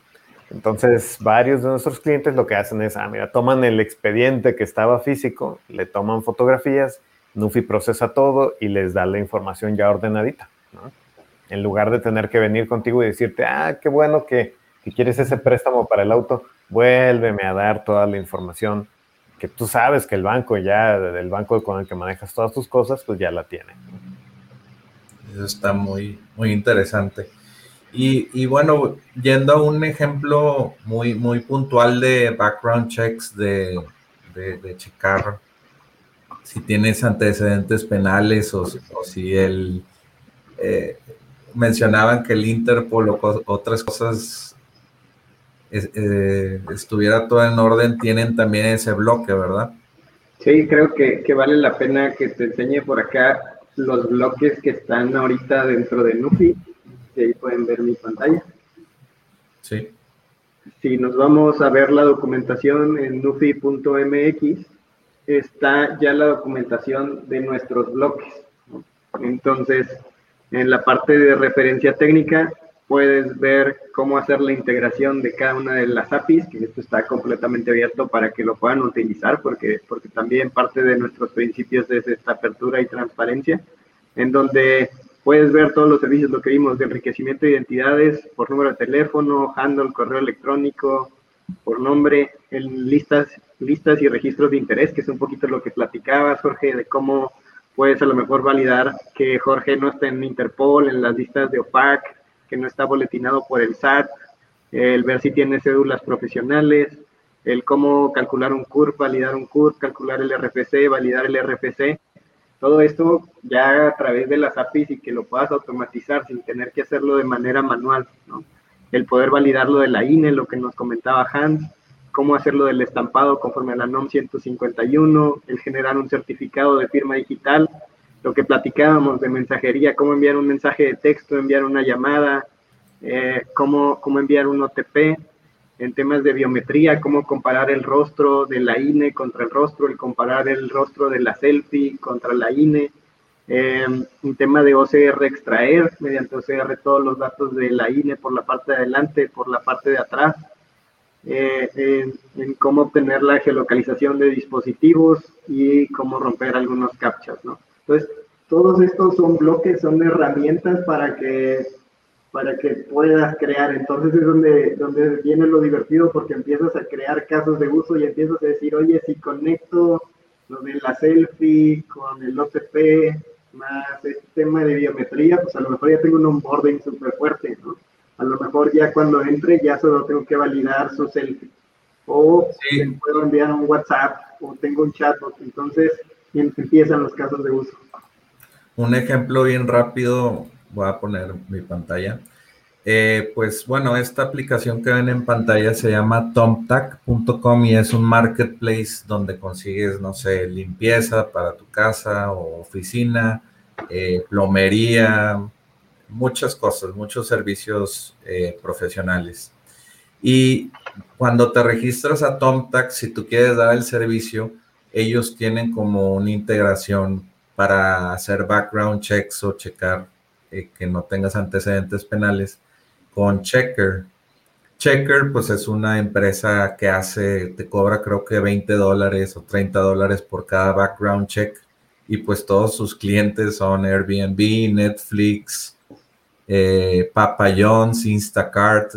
Entonces, varios de nuestros clientes lo que hacen es, ah, mira, toman el expediente que estaba físico, le toman fotografías, Nufi procesa todo y les da la información ya ordenadita, ¿no? En lugar de tener que venir contigo y decirte, ah, qué bueno que, quieres ese préstamo para el auto, vuélveme a dar toda la información que tú sabes que el banco ya, del banco con el que manejas todas tus cosas, pues ya la tiene.
Eso está muy, muy interesante. Y, bueno, yendo a un ejemplo muy, muy puntual de background checks, de, de, checar si tienes antecedentes penales o, si él eh, mencionaban que el Interpol o otras cosas eh, estuviera todo en orden, tienen también ese bloque, ¿verdad?
Sí, creo que, vale la pena que te enseñe por acá los bloques que están ahorita dentro de Nufi. Ahí pueden ver mi pantalla.
Sí.
Si nos vamos a ver la documentación en nufi.mx, está ya la documentación de nuestros bloques. Entonces, en la parte de referencia técnica, puedes ver cómo hacer la integración de cada una de las APIs, que esto está completamente abierto para que lo puedan utilizar, porque, porque también parte de nuestros principios es esta apertura y transparencia, en donde puedes ver todos los servicios, lo que vimos de enriquecimiento de identidades por número de teléfono, handle, correo electrónico, por nombre, en listas, listas y registros de interés, que es un poquito lo que platicabas, Jorge, de cómo puedes a lo mejor validar que Jorge no está en Interpol, en las listas de OPAC, que no está boletinado por el SAT, el ver si tiene cédulas profesionales, el cómo calcular un CURP, validar un CURP, calcular el RFC, validar el RFC. Todo esto ya a través de las APIs y que lo puedas automatizar sin tener que hacerlo de manera manual, ¿no? El poder validar lo de la INE, lo que nos comentaba Hans, cómo hacerlo del estampado conforme a la NOM 151, el generar un certificado de firma digital, lo que platicábamos de mensajería, cómo enviar un mensaje de texto, enviar una llamada, eh, cómo, cómo enviar un OTP, en temas de biometría, cómo comparar el rostro de la INE contra el rostro, el comparar el rostro de la selfie contra la INE, eh, un tema de OCR extraer mediante OCR todos los datos de la INE por la parte de adelante, por la parte de atrás, eh, en, cómo obtener la geolocalización de dispositivos y cómo romper algunos captchas, ¿no? Entonces, todos estos son bloques, son herramientas para que para que puedas crear. Entonces es donde, donde viene lo divertido porque empiezas a crear casos de uso y empiezas a decir, oye, si conecto lo de la selfie con el OTP más este tema de biometría, pues a lo mejor ya tengo un onboarding súper fuerte, ¿no? A lo mejor ya cuando entre ya solo tengo que validar su selfie. O puedo enviar un WhatsApp o tengo un chatbot. Entonces empiezan los casos de uso.
Un ejemplo bien rápido voy a poner mi pantalla. Eh, pues bueno, esta aplicación que ven en pantalla se llama tomtac.com y es un marketplace donde consigues, no sé, limpieza para tu casa o oficina, eh, plomería, muchas cosas, muchos servicios eh, profesionales. Y cuando te registras a Tomtac, si tú quieres dar el servicio, ellos tienen como una integración para hacer background checks o checar eh, que no tengas antecedentes penales con Checker. Checker, pues es una empresa que hace, te cobra creo que 20 dólares o 30 dólares por cada background check. Y pues todos sus clientes son Airbnb, Netflix, eh, Instacart,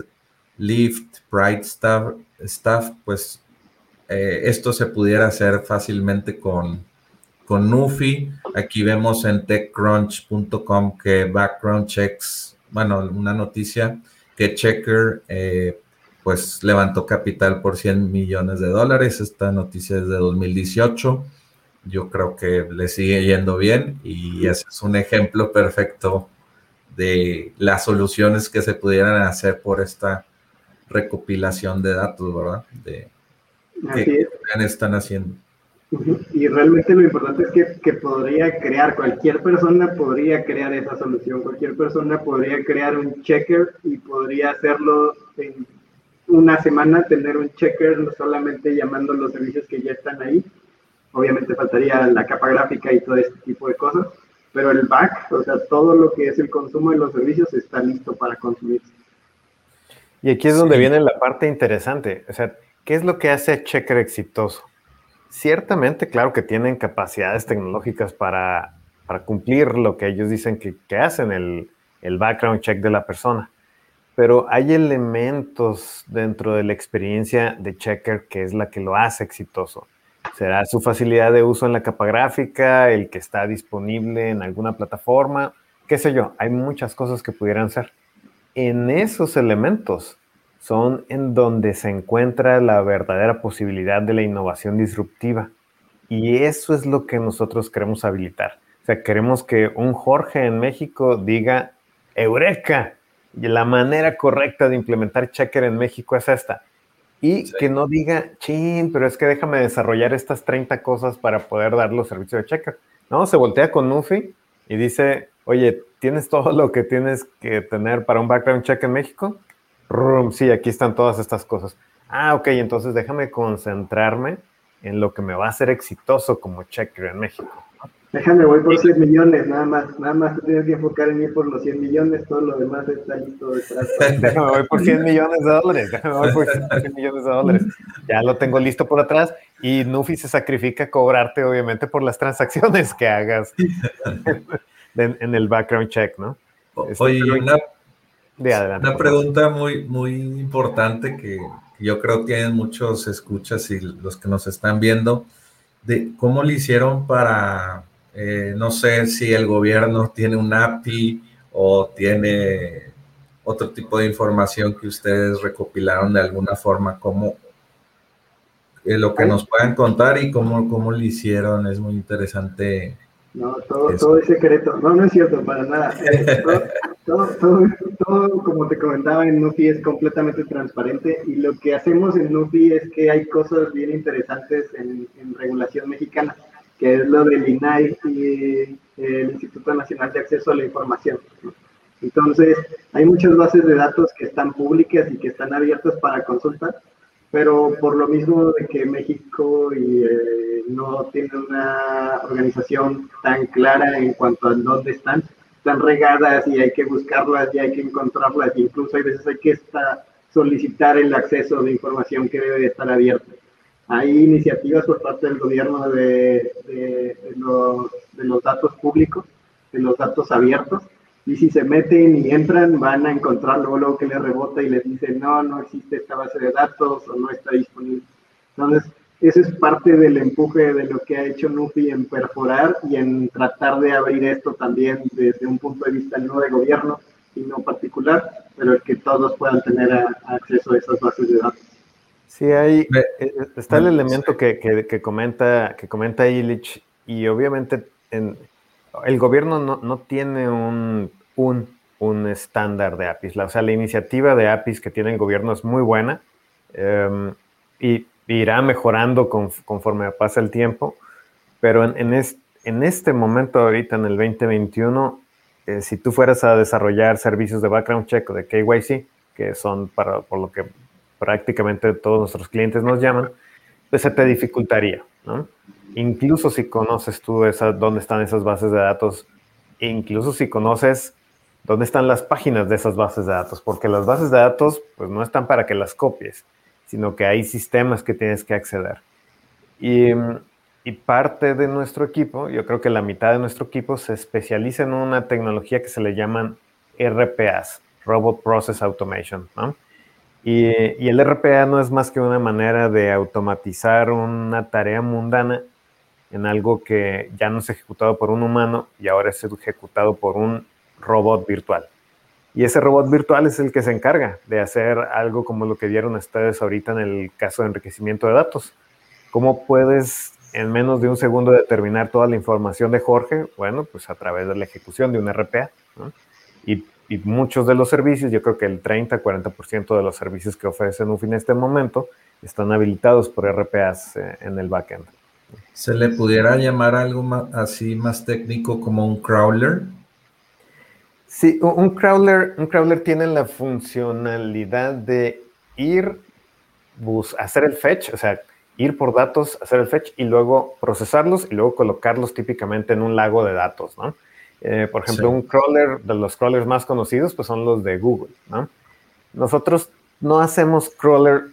Lyft, Pride Stuff, pues eh, esto se pudiera hacer fácilmente con, con Nufi. Aquí vemos en techcrunch.com que background checks, bueno, una noticia que Checker eh, pues levantó capital por 100 millones de dólares. Esta noticia es de 2018. Yo creo que le sigue yendo bien y ese es un ejemplo perfecto de las soluciones que se pudieran hacer por esta recopilación de datos, ¿verdad? De, que están haciendo.
Y realmente lo importante es que, que, podría crear, cualquier persona podría crear esa solución, cualquier persona podría crear un checker y podría hacerlo en una semana, tener un checker no solamente llamando los servicios que ya están ahí. Obviamente faltaría la capa gráfica y todo este tipo de cosas, pero el back, o sea, todo lo que es el consumo de los servicios está listo para consumirse.
Y aquí es donde viene la parte interesante, o sea, ¿qué es lo que hace a Checker exitoso? Ciertamente, claro que tienen capacidades tecnológicas para, cumplir lo que ellos dicen que, hacen, el, el, background check de la persona. Pero hay elementos dentro de la experiencia de Checker que es la que lo hace exitoso. Será su facilidad de uso en la capa gráfica, el que está disponible en alguna plataforma, qué sé yo, hay muchas cosas que pudieran ser. En esos elementos son en donde se encuentra la verdadera posibilidad de la innovación disruptiva. Y eso es lo que nosotros queremos habilitar. O sea, queremos que un Jorge en México diga, Eureka, y la manera correcta de implementar Checker en México es esta. Y que no diga, chin, pero es que déjame desarrollar estas 30 cosas para poder dar los servicios de Checker. No, se voltea con Nufi y dice, oye, ¿tienes todo lo que tienes que tener para un background check en México? Sí, aquí están todas estas cosas. Ah, ok, entonces déjame concentrarme en lo que me va a hacer exitoso como checker en México.
Déjame, voy por 100 millones, nada más. Nada más tienes que enfocar en mí por los 100 millones, todo lo demás está listo detrás. *laughs*
déjame, voy por 100 millones de dólares. Déjame, voy por 100 millones de dólares. Ya lo tengo listo por atrás y Nufi se sacrifica a cobrarte, obviamente, por las transacciones que hagas. *laughs* en el background check, ¿no?
Este, Oye, una, una pregunta muy, muy importante que yo creo que tienen muchos escuchas y los que nos están viendo, de cómo le hicieron para, eh, no sé si el gobierno tiene un API o tiene otro tipo de información que ustedes recopilaron de alguna forma, cómo eh, lo que nos puedan contar y cómo, cómo le hicieron, es muy interesante.
No, todo, todo es secreto. No, no es cierto, para nada. *laughs* Eh, todo, todo, todo, como te comentaba, en Nufi es completamente transparente y lo que hacemos en Nufi es que hay cosas bien interesantes en, en regulación mexicana, que es lo del INAI y el Instituto Nacional de Acceso a la Información. Entonces, hay muchas bases de datos que están públicas y que están abiertas para consulta, pero por lo mismo de que México y, eh, no tiene una organización tan clara en cuanto a dónde están, están regadas y hay que buscarlas y hay que encontrarlas, incluso hay veces hay que estar, solicitar el acceso de información que debe de estar abierta. Hay iniciativas por parte del gobierno de, de, los, de los datos públicos, de los datos abiertos, y si se meten y entran, van a encontrar luego, luego que les rebota y les dice, no, no existe esta base de datos o no está disponible. Entonces, ese es parte del empuje de lo que ha hecho Nufi en perforar y en tratar de abrir esto también desde un punto de vista no de gobierno, sino particular, pero el que todos puedan tener acceso a esas bases de datos.
Sí, hay, eh, está el elemento que, que, comenta, que comenta Illich y obviamente en, el gobierno no, no tiene un un, estándar de APIs. o sea, la iniciativa de APIs que tiene el gobierno es muy buena em, y irá mejorando conforme pasa el tiempo, pero en, en, este momento, ahorita en el 2021, eh, si tú fueras a desarrollar servicios de background check o de KYC, que son para, por lo que prácticamente todos nuestros clientes nos llaman, pues se te dificultaría, ¿no? Incluso si conoces tú esa, dónde están esas bases de datos, incluso si conoces dónde están las páginas de esas bases de datos, porque las bases de datos pues no están para que las copies, sino que hay sistemas que tienes que acceder. Y, parte de nuestro equipo, yo creo que la mitad de nuestro equipo se especializa en una tecnología que se le llaman RPAs, Robot Process Automation. Y, y el RPA no es más que una manera de automatizar una tarea mundana en algo que ya no es ejecutado por un humano y ahora es ejecutado por un robot virtual. Y ese robot virtual es el que se encarga de hacer algo como lo que vieron ustedes ahorita en el caso de enriquecimiento de datos. ¿Cómo puedes en menos de un segundo determinar toda la información de Jorge? Bueno, pues a través de la ejecución de un RPA. Y, muchos de los servicios, yo creo que el 30-40% de los servicios que ofrecen UFI en este momento están habilitados por RPAs eh, en el backend.
¿Se le pudiera llamar algo así más técnico como un crawler?
Sí, un crawler, un crawler tiene la funcionalidad de ir, bus, hacer el fetch, o sea, ir por datos, hacer el fetch y luego procesarlos y luego colocarlos típicamente en un lago de datos, ¿no? Eh, por ejemplo, un crawler, de los crawlers más conocidos, pues son los de Google, ¿no? Nosotros no hacemos crawler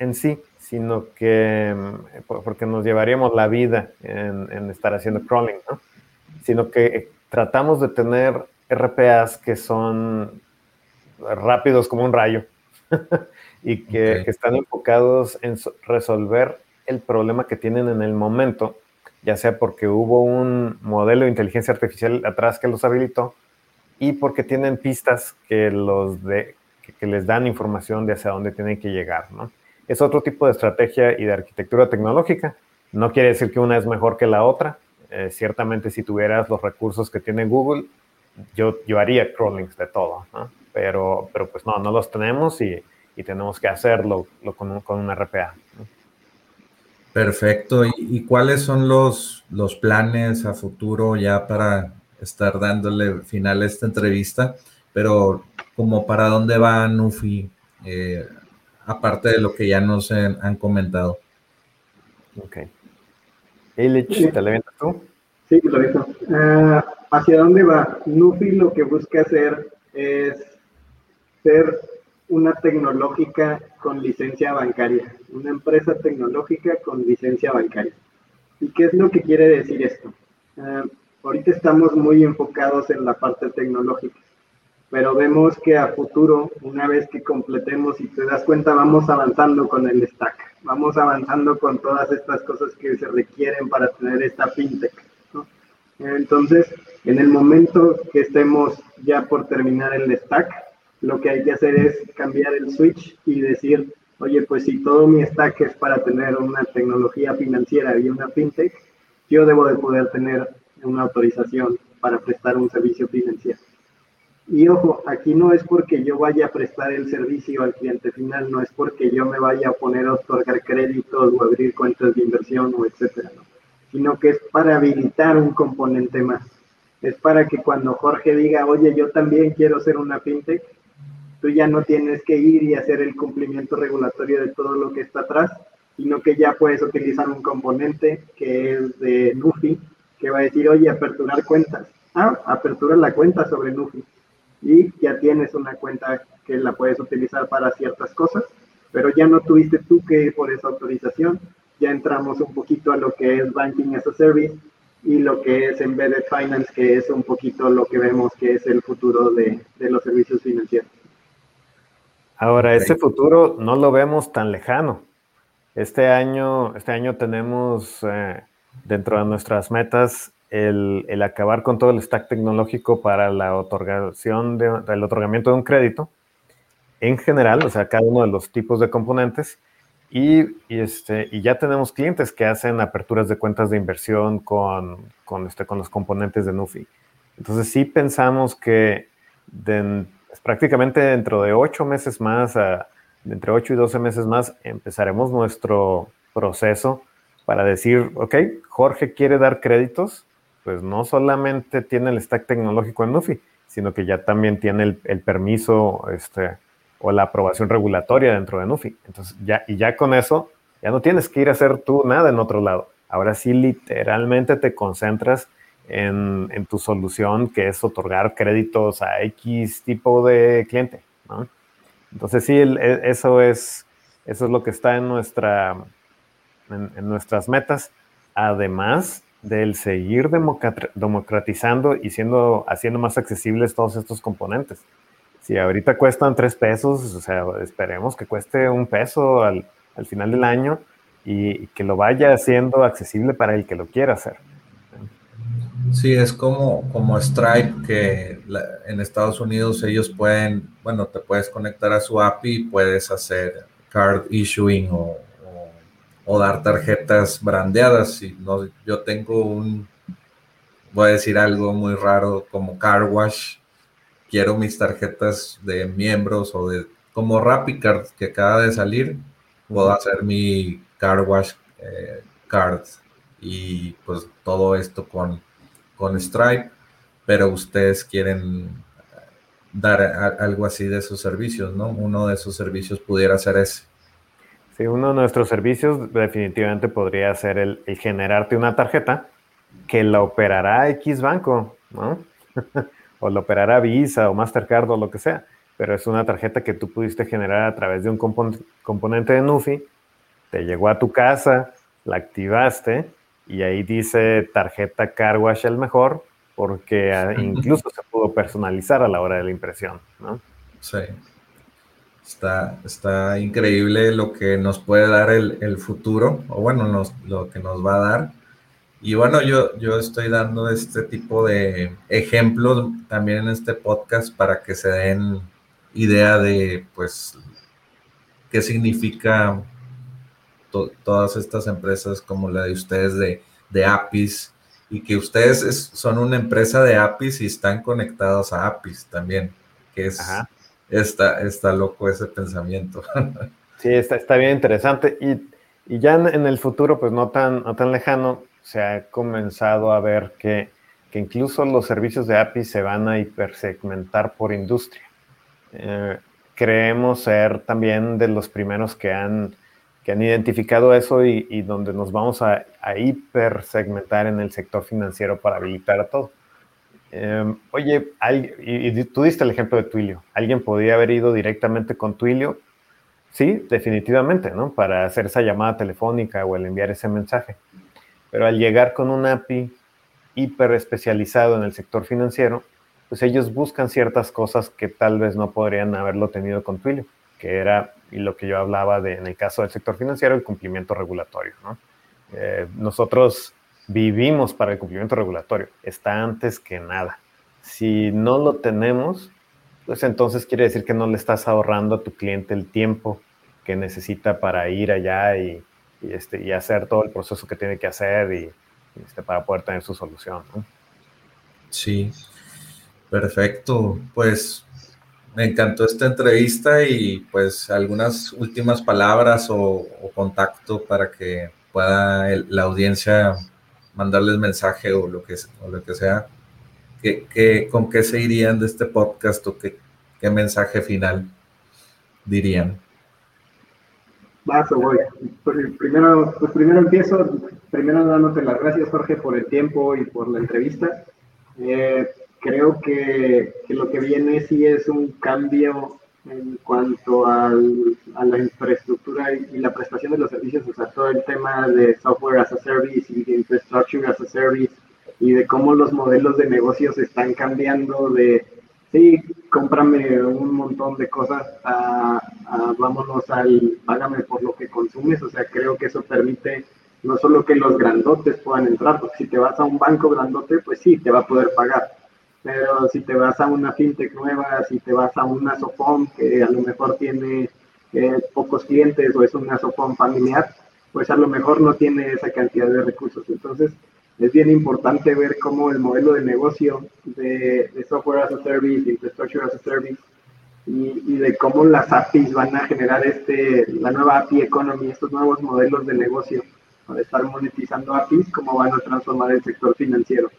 en sí, sino que, mm, porque nos llevaríamos la vida en, en estar haciendo crawling, ¿no? Sino que tratamos de tener RPAs que son rápidos como un rayo *laughs* y que, están enfocados en resolver el problema que tienen en el momento, ya sea porque hubo un modelo de inteligencia artificial atrás que los habilitó y porque tienen pistas que, los de, que, les dan información de hacia dónde tienen que llegar. ¿no? Es otro tipo de estrategia y de arquitectura tecnológica. No quiere decir que una es mejor que la otra. Eh, ciertamente si tuvieras los recursos que tiene Google, yo, yo haría crawlings de todo, pero, pero pues no, no los tenemos y, y tenemos que hacerlo con, con un RPA.
Perfecto. ¿Y, cuáles son los, los planes a futuro ya para estar dándole final a esta entrevista? Pero como para dónde va Nufi, eh, aparte de lo que ya nos han comentado.
Ok. Illich, ¿te levantas tú?
Sí, lo Uh, ¿Hacia dónde va? Nufi lo que busca hacer es ser una tecnológica con licencia bancaria, una empresa tecnológica con licencia bancaria. ¿Y qué es lo que quiere decir esto? Uh, ahorita estamos muy enfocados en la parte tecnológica, pero vemos que a futuro, una vez que completemos y te das cuenta, vamos avanzando con el stack, vamos avanzando con todas estas cosas que se requieren para tener esta fintech. Entonces, en el momento que estemos ya por terminar el stack, lo que hay que hacer es cambiar el switch y decir, oye, pues si todo mi stack es para tener una tecnología financiera y una fintech, yo debo de poder tener una autorización para prestar un servicio financiero. Y ojo, aquí no es porque yo vaya a prestar el servicio al cliente final, no es porque yo me vaya a poner a otorgar créditos o abrir cuentas de inversión o etcétera, sino que es para habilitar un componente más. Es para que cuando Jorge diga, oye, yo también quiero ser una fintech, tú ya no tienes que ir y hacer el cumplimiento regulatorio de todo lo que está atrás, sino que ya puedes utilizar un componente que es de Nufi, que va a decir, oye, aperturar cuentas. Ah, apertura la cuenta sobre Nufi. Y ya tienes una cuenta que la puedes utilizar para ciertas cosas, pero ya no tuviste tú que ir por esa autorización. Ya entramos un poquito a lo que es Banking as a Service y lo que es Embedded Finance, que es un poquito lo que vemos que es el futuro de, de los servicios financieros.
Ahora, ese futuro no lo vemos tan lejano. Este año, este año tenemos eh, dentro de nuestras metas el, acabar con todo el stack tecnológico para la otorgación de, el otorgamiento de un crédito en general, o sea, cada uno de los tipos de componentes. Y, este, y ya tenemos clientes que hacen aperturas de cuentas de inversión con, con, este, con los componentes de Nufi. Entonces sí pensamos que prácticamente dentro de ocho meses más, entre ocho y doce meses más, empezaremos nuestro proceso para decir, ok, Jorge quiere dar créditos, pues no solamente tiene el stack tecnológico en Nufi, sino que ya también tiene el, permiso este, o la aprobación regulatoria dentro de Nufi. Entonces, ya, y ya con eso, ya no tienes que ir a hacer tú nada en otro lado. Ahora sí, literalmente te concentras en, en tu solución, que es otorgar créditos a X tipo de cliente. ¿no? Entonces, sí, e, eso, es, eso es lo que está en nuestra en, nuestras metas, además del seguir democratizando y siendo, haciendo más accesibles todos estos componentes. Si ahorita cuestan tres pesos, o sea, esperemos que cueste un peso al, al final del año y, que lo vaya haciendo accesible para el que lo quiera hacer.
Sí, es como, como Stripe, que en Estados Unidos ellos pueden, bueno, te puedes conectar a su API y puedes hacer card issuing o, o dar tarjetas brandeadas. Y no, yo tengo un, voy a decir algo muy raro como car wash. Quiero mis tarjetas de miembros o de como Card que acaba de salir. Puedo hacer mi car wash eh, card y pues todo esto con, con Stripe. Pero ustedes quieren dar algo así de esos servicios, ¿no? Uno de esos servicios pudiera ser ese.
Sí, uno de nuestros servicios definitivamente podría ser el, generarte una tarjeta que la operará X banco, ¿no? *laughs* o la operará Visa o Mastercard o lo que sea, pero es una tarjeta que tú pudiste generar a través de un componente de Nufi, te llegó a tu casa, la activaste y ahí dice tarjeta Carwash el mejor porque *laughs* ah, incluso se pudo personalizar a la hora de la impresión, ¿no?
Sí. Está, está increíble lo que nos puede dar el, futuro, o bueno, lo que nos va a dar. Y bueno, yo, yo estoy dando este tipo de ejemplos también en este podcast para que se den idea de, pues, qué significa todas estas empresas como la de ustedes de, de APIs y que ustedes son una empresa de APIs y están conectados a APIs también, que es está, está loco ese pensamiento. *laughs*
Sí, está, está bien interesante. Y, y ya en, el futuro, pues no tan, no tan lejano, se ha comenzado a ver que, que incluso los servicios de API se van a hipersegmentar por industria. Eh, creemos ser también de los primeros que han, que han identificado eso y, y donde nos vamos a, a hipersegmentar en el sector financiero para habilitar a todo. Em, oye, y, tú diste el ejemplo de Twilio. ¿Alguien podría haber ido directamente con Twilio? Sí, definitivamente, ¿no? Para hacer esa llamada telefónica o el enviar ese mensaje. Pero al llegar con un API hiper especializado en el sector financiero, pues ellos buscan ciertas cosas que tal vez no podrían haberlo tenido con Twilio, que era, y lo que yo hablaba de, en el caso del sector financiero, el cumplimiento regulatorio. Eh, nosotros vivimos para el cumplimiento regulatorio, está antes que nada. Si no lo tenemos, pues entonces quiere decir que no le estás ahorrando a tu cliente el tiempo que necesita para ir allá y, este, y hacer todo el proceso que tiene que hacer y, este, para poder tener su solución.
Sí, perfecto. Pues me encantó esta entrevista y pues algunas últimas palabras o, contacto para que pueda la audiencia mandarles mensaje o lo que, o lo que sea. ¿Qué, con qué se irían de este podcast o qué, qué mensaje final dirían?
Vas voy. Primero, pues primero empiezo, primero dándote las gracias, Jorge, por el tiempo y por la entrevista. Eh, creo que, que, lo que viene sí es un cambio en cuanto al, a la infraestructura y, la prestación de los servicios, o sea, todo el tema de software as a service y de infrastructure as a service y de cómo los modelos de negocios están cambiando de sí, cómprame un montón de cosas, a, vámonos al págame por lo que consumes, o sea, creo que eso permite no solo que los grandotes puedan entrar, porque si te vas a un banco grandote, pues sí, te va a poder pagar, pero si te vas a una fintech nueva, si te vas a una Sofom que a lo mejor tiene eh, pocos clientes o es una Sofom familiar, pues a lo mejor no tiene esa cantidad de recursos. Entonces, es bien importante ver cómo el modelo de negocio de, software as a service, infrastructure as a service, y, de cómo las APIs van a generar este, la nueva API economy, estos nuevos modelos de negocio, para estar monetizando APIs, cómo van a transformar el sector financiero.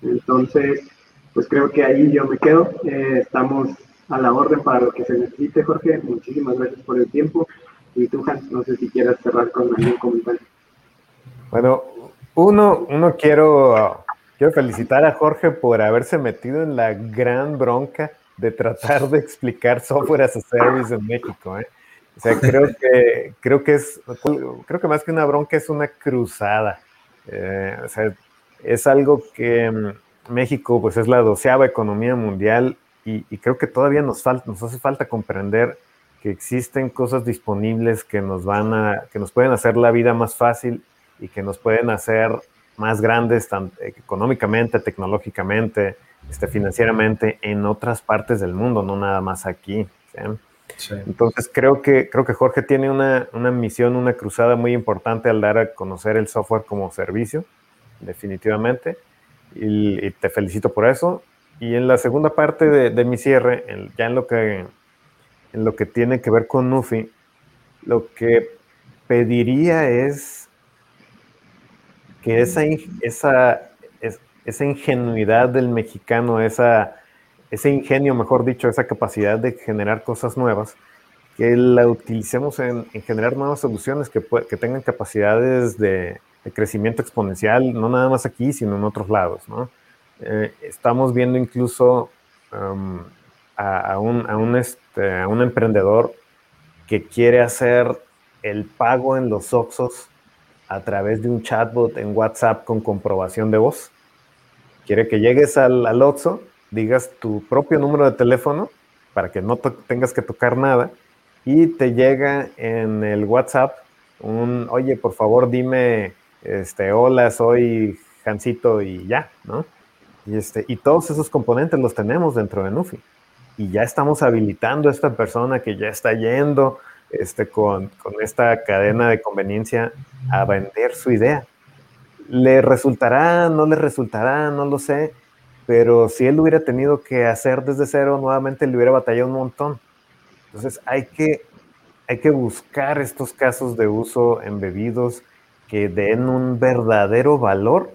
Entonces, pues creo que ahí yo me quedo. Eh, estamos a la orden para lo que se necesite, Jorge. Muchísimas gracias por el tiempo. Y tú, Hans, no sé si quieras cerrar con algún comentario.
Bueno, uno, uno quiero, quiero felicitar a Jorge por haberse metido en la gran bronca de tratar de explicar software as a service en México. ¿eh? O sea, creo que, creo que es, creo que más que una bronca es una cruzada. Eh, o sea, es algo que mm, México, pues es la doceava economía mundial y, y, creo que todavía nos falta, nos hace falta comprender que existen cosas disponibles que nos van a, que nos pueden hacer la vida más fácil y que nos pueden hacer más grandes tanto económicamente, tecnológicamente, este, financieramente en otras partes del mundo, no nada más aquí. Entonces creo que, creo que Jorge tiene una, una, misión, una cruzada muy importante al dar a conocer el software como servicio, definitivamente, y, te felicito por eso. Y en la segunda parte de, de mi cierre, ya en lo, que, en lo que tiene que ver con Nufi, lo que pediría es que esa, esa, esa ingenuidad del mexicano, esa, ese ingenio, mejor dicho, esa capacidad de generar cosas nuevas, que la utilicemos en, generar nuevas soluciones que, que tengan capacidades de, crecimiento exponencial, no nada más aquí, sino en otros lados. ¿no? Eh, estamos viendo incluso um, a, un, a, un, este, a un emprendedor que quiere hacer el pago en los Oxos a través de un chatbot en WhatsApp con comprobación de voz. Quiere que llegues al, al Oxxo, digas tu propio número de teléfono para que no tengas que tocar nada y te llega en el WhatsApp un, oye, por favor dime, este, hola, soy Jancito y ya, ¿no? Y, este, y todos esos componentes los tenemos dentro de Nufi. Y ya estamos habilitando a esta persona que ya está yendo este, con, con, esta cadena de conveniencia a vender su idea. ¿Le resultará, no le resultará? No lo sé, pero si él hubiera tenido que hacer desde cero, nuevamente le hubiera batallado un montón. Entonces hay que, hay que buscar estos casos de uso embebidos que den un verdadero valor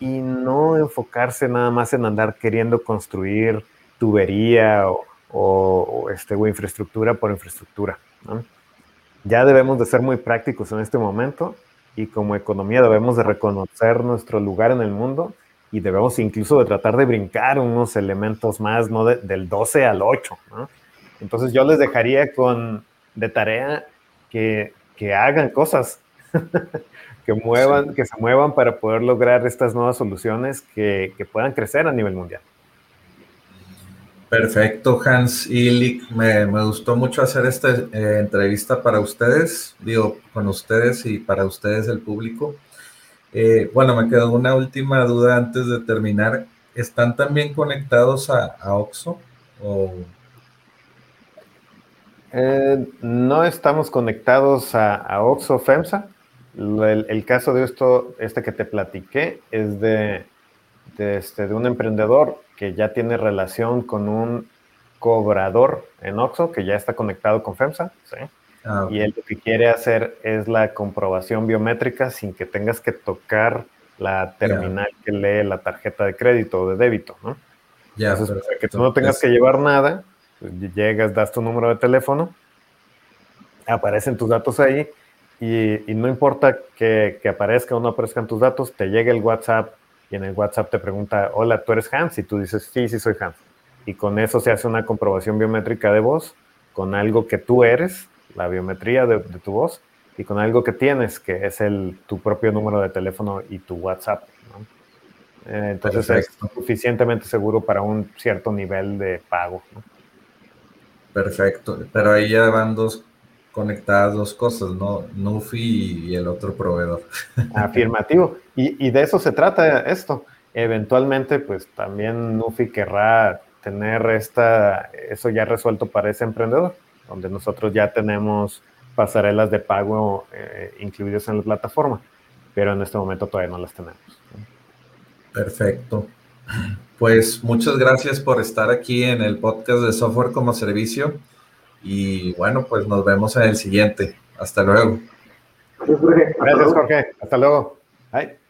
y no enfocarse nada más en andar queriendo construir tubería o, o, este, o infraestructura por infraestructura. Ya debemos de ser muy prácticos en este momento y como economía debemos de reconocer nuestro lugar en el mundo y debemos incluso de tratar de brincar unos elementos más, ¿no? del 12 al 8, Entonces yo les dejaría con de tarea que, que hagan cosas, *laughs* que muevan, que se muevan para poder lograr estas nuevas soluciones que, puedan crecer a nivel mundial.
Perfecto, Hans y Me, me gustó mucho hacer esta eh, entrevista para ustedes, digo, con ustedes y para ustedes el público. Eh, bueno, me quedó una última duda antes de terminar. ¿Están también conectados a, OXO? O...
Eh, no estamos conectados a, a OXO FEMSA. El, caso de esto, este que te platiqué, es de, este, de un emprendedor que ya tiene relación con un cobrador en OXO que ya está conectado con FEMSA. ¿sí? Ah, y él lo que quiere hacer es la comprobación biométrica sin que tengas que tocar la terminal que lee la tarjeta de crédito o de débito, ¿no? Ya, Entonces, para que tú no tengas que llevar nada, llegas, das tu número de teléfono, aparecen tus datos ahí y, no importa que, que, aparezca o no aparezcan tus datos, te llega el WhatsApp y en el WhatsApp te pregunta, hola, ¿tú eres Hans? Y tú dices, sí, sí soy Hans. Y con eso se hace una comprobación biométrica de voz con algo que tú eres la biometría de, tu voz y con algo que tienes, que es el, tu propio número de teléfono y tu WhatsApp. Eh, entonces es suficientemente seguro para un cierto nivel de pago.
Perfecto, pero ahí ya van dos conectadas dos cosas, ¿no? Nufi y el otro proveedor. *laughs*
Afirmativo. Y, y, de eso se trata esto. Eventualmente, pues también Nufi querrá tener esta, eso ya resuelto para ese emprendedor donde nosotros ya tenemos pasarelas de pago eh, incluidas en la plataforma, pero en este momento todavía no las tenemos.
Perfecto. Pues muchas gracias por estar aquí en el podcast de Software como Servicio y bueno, pues nos vemos en el siguiente. Hasta luego.
Gracias, Jorge. Hasta luego. Bye.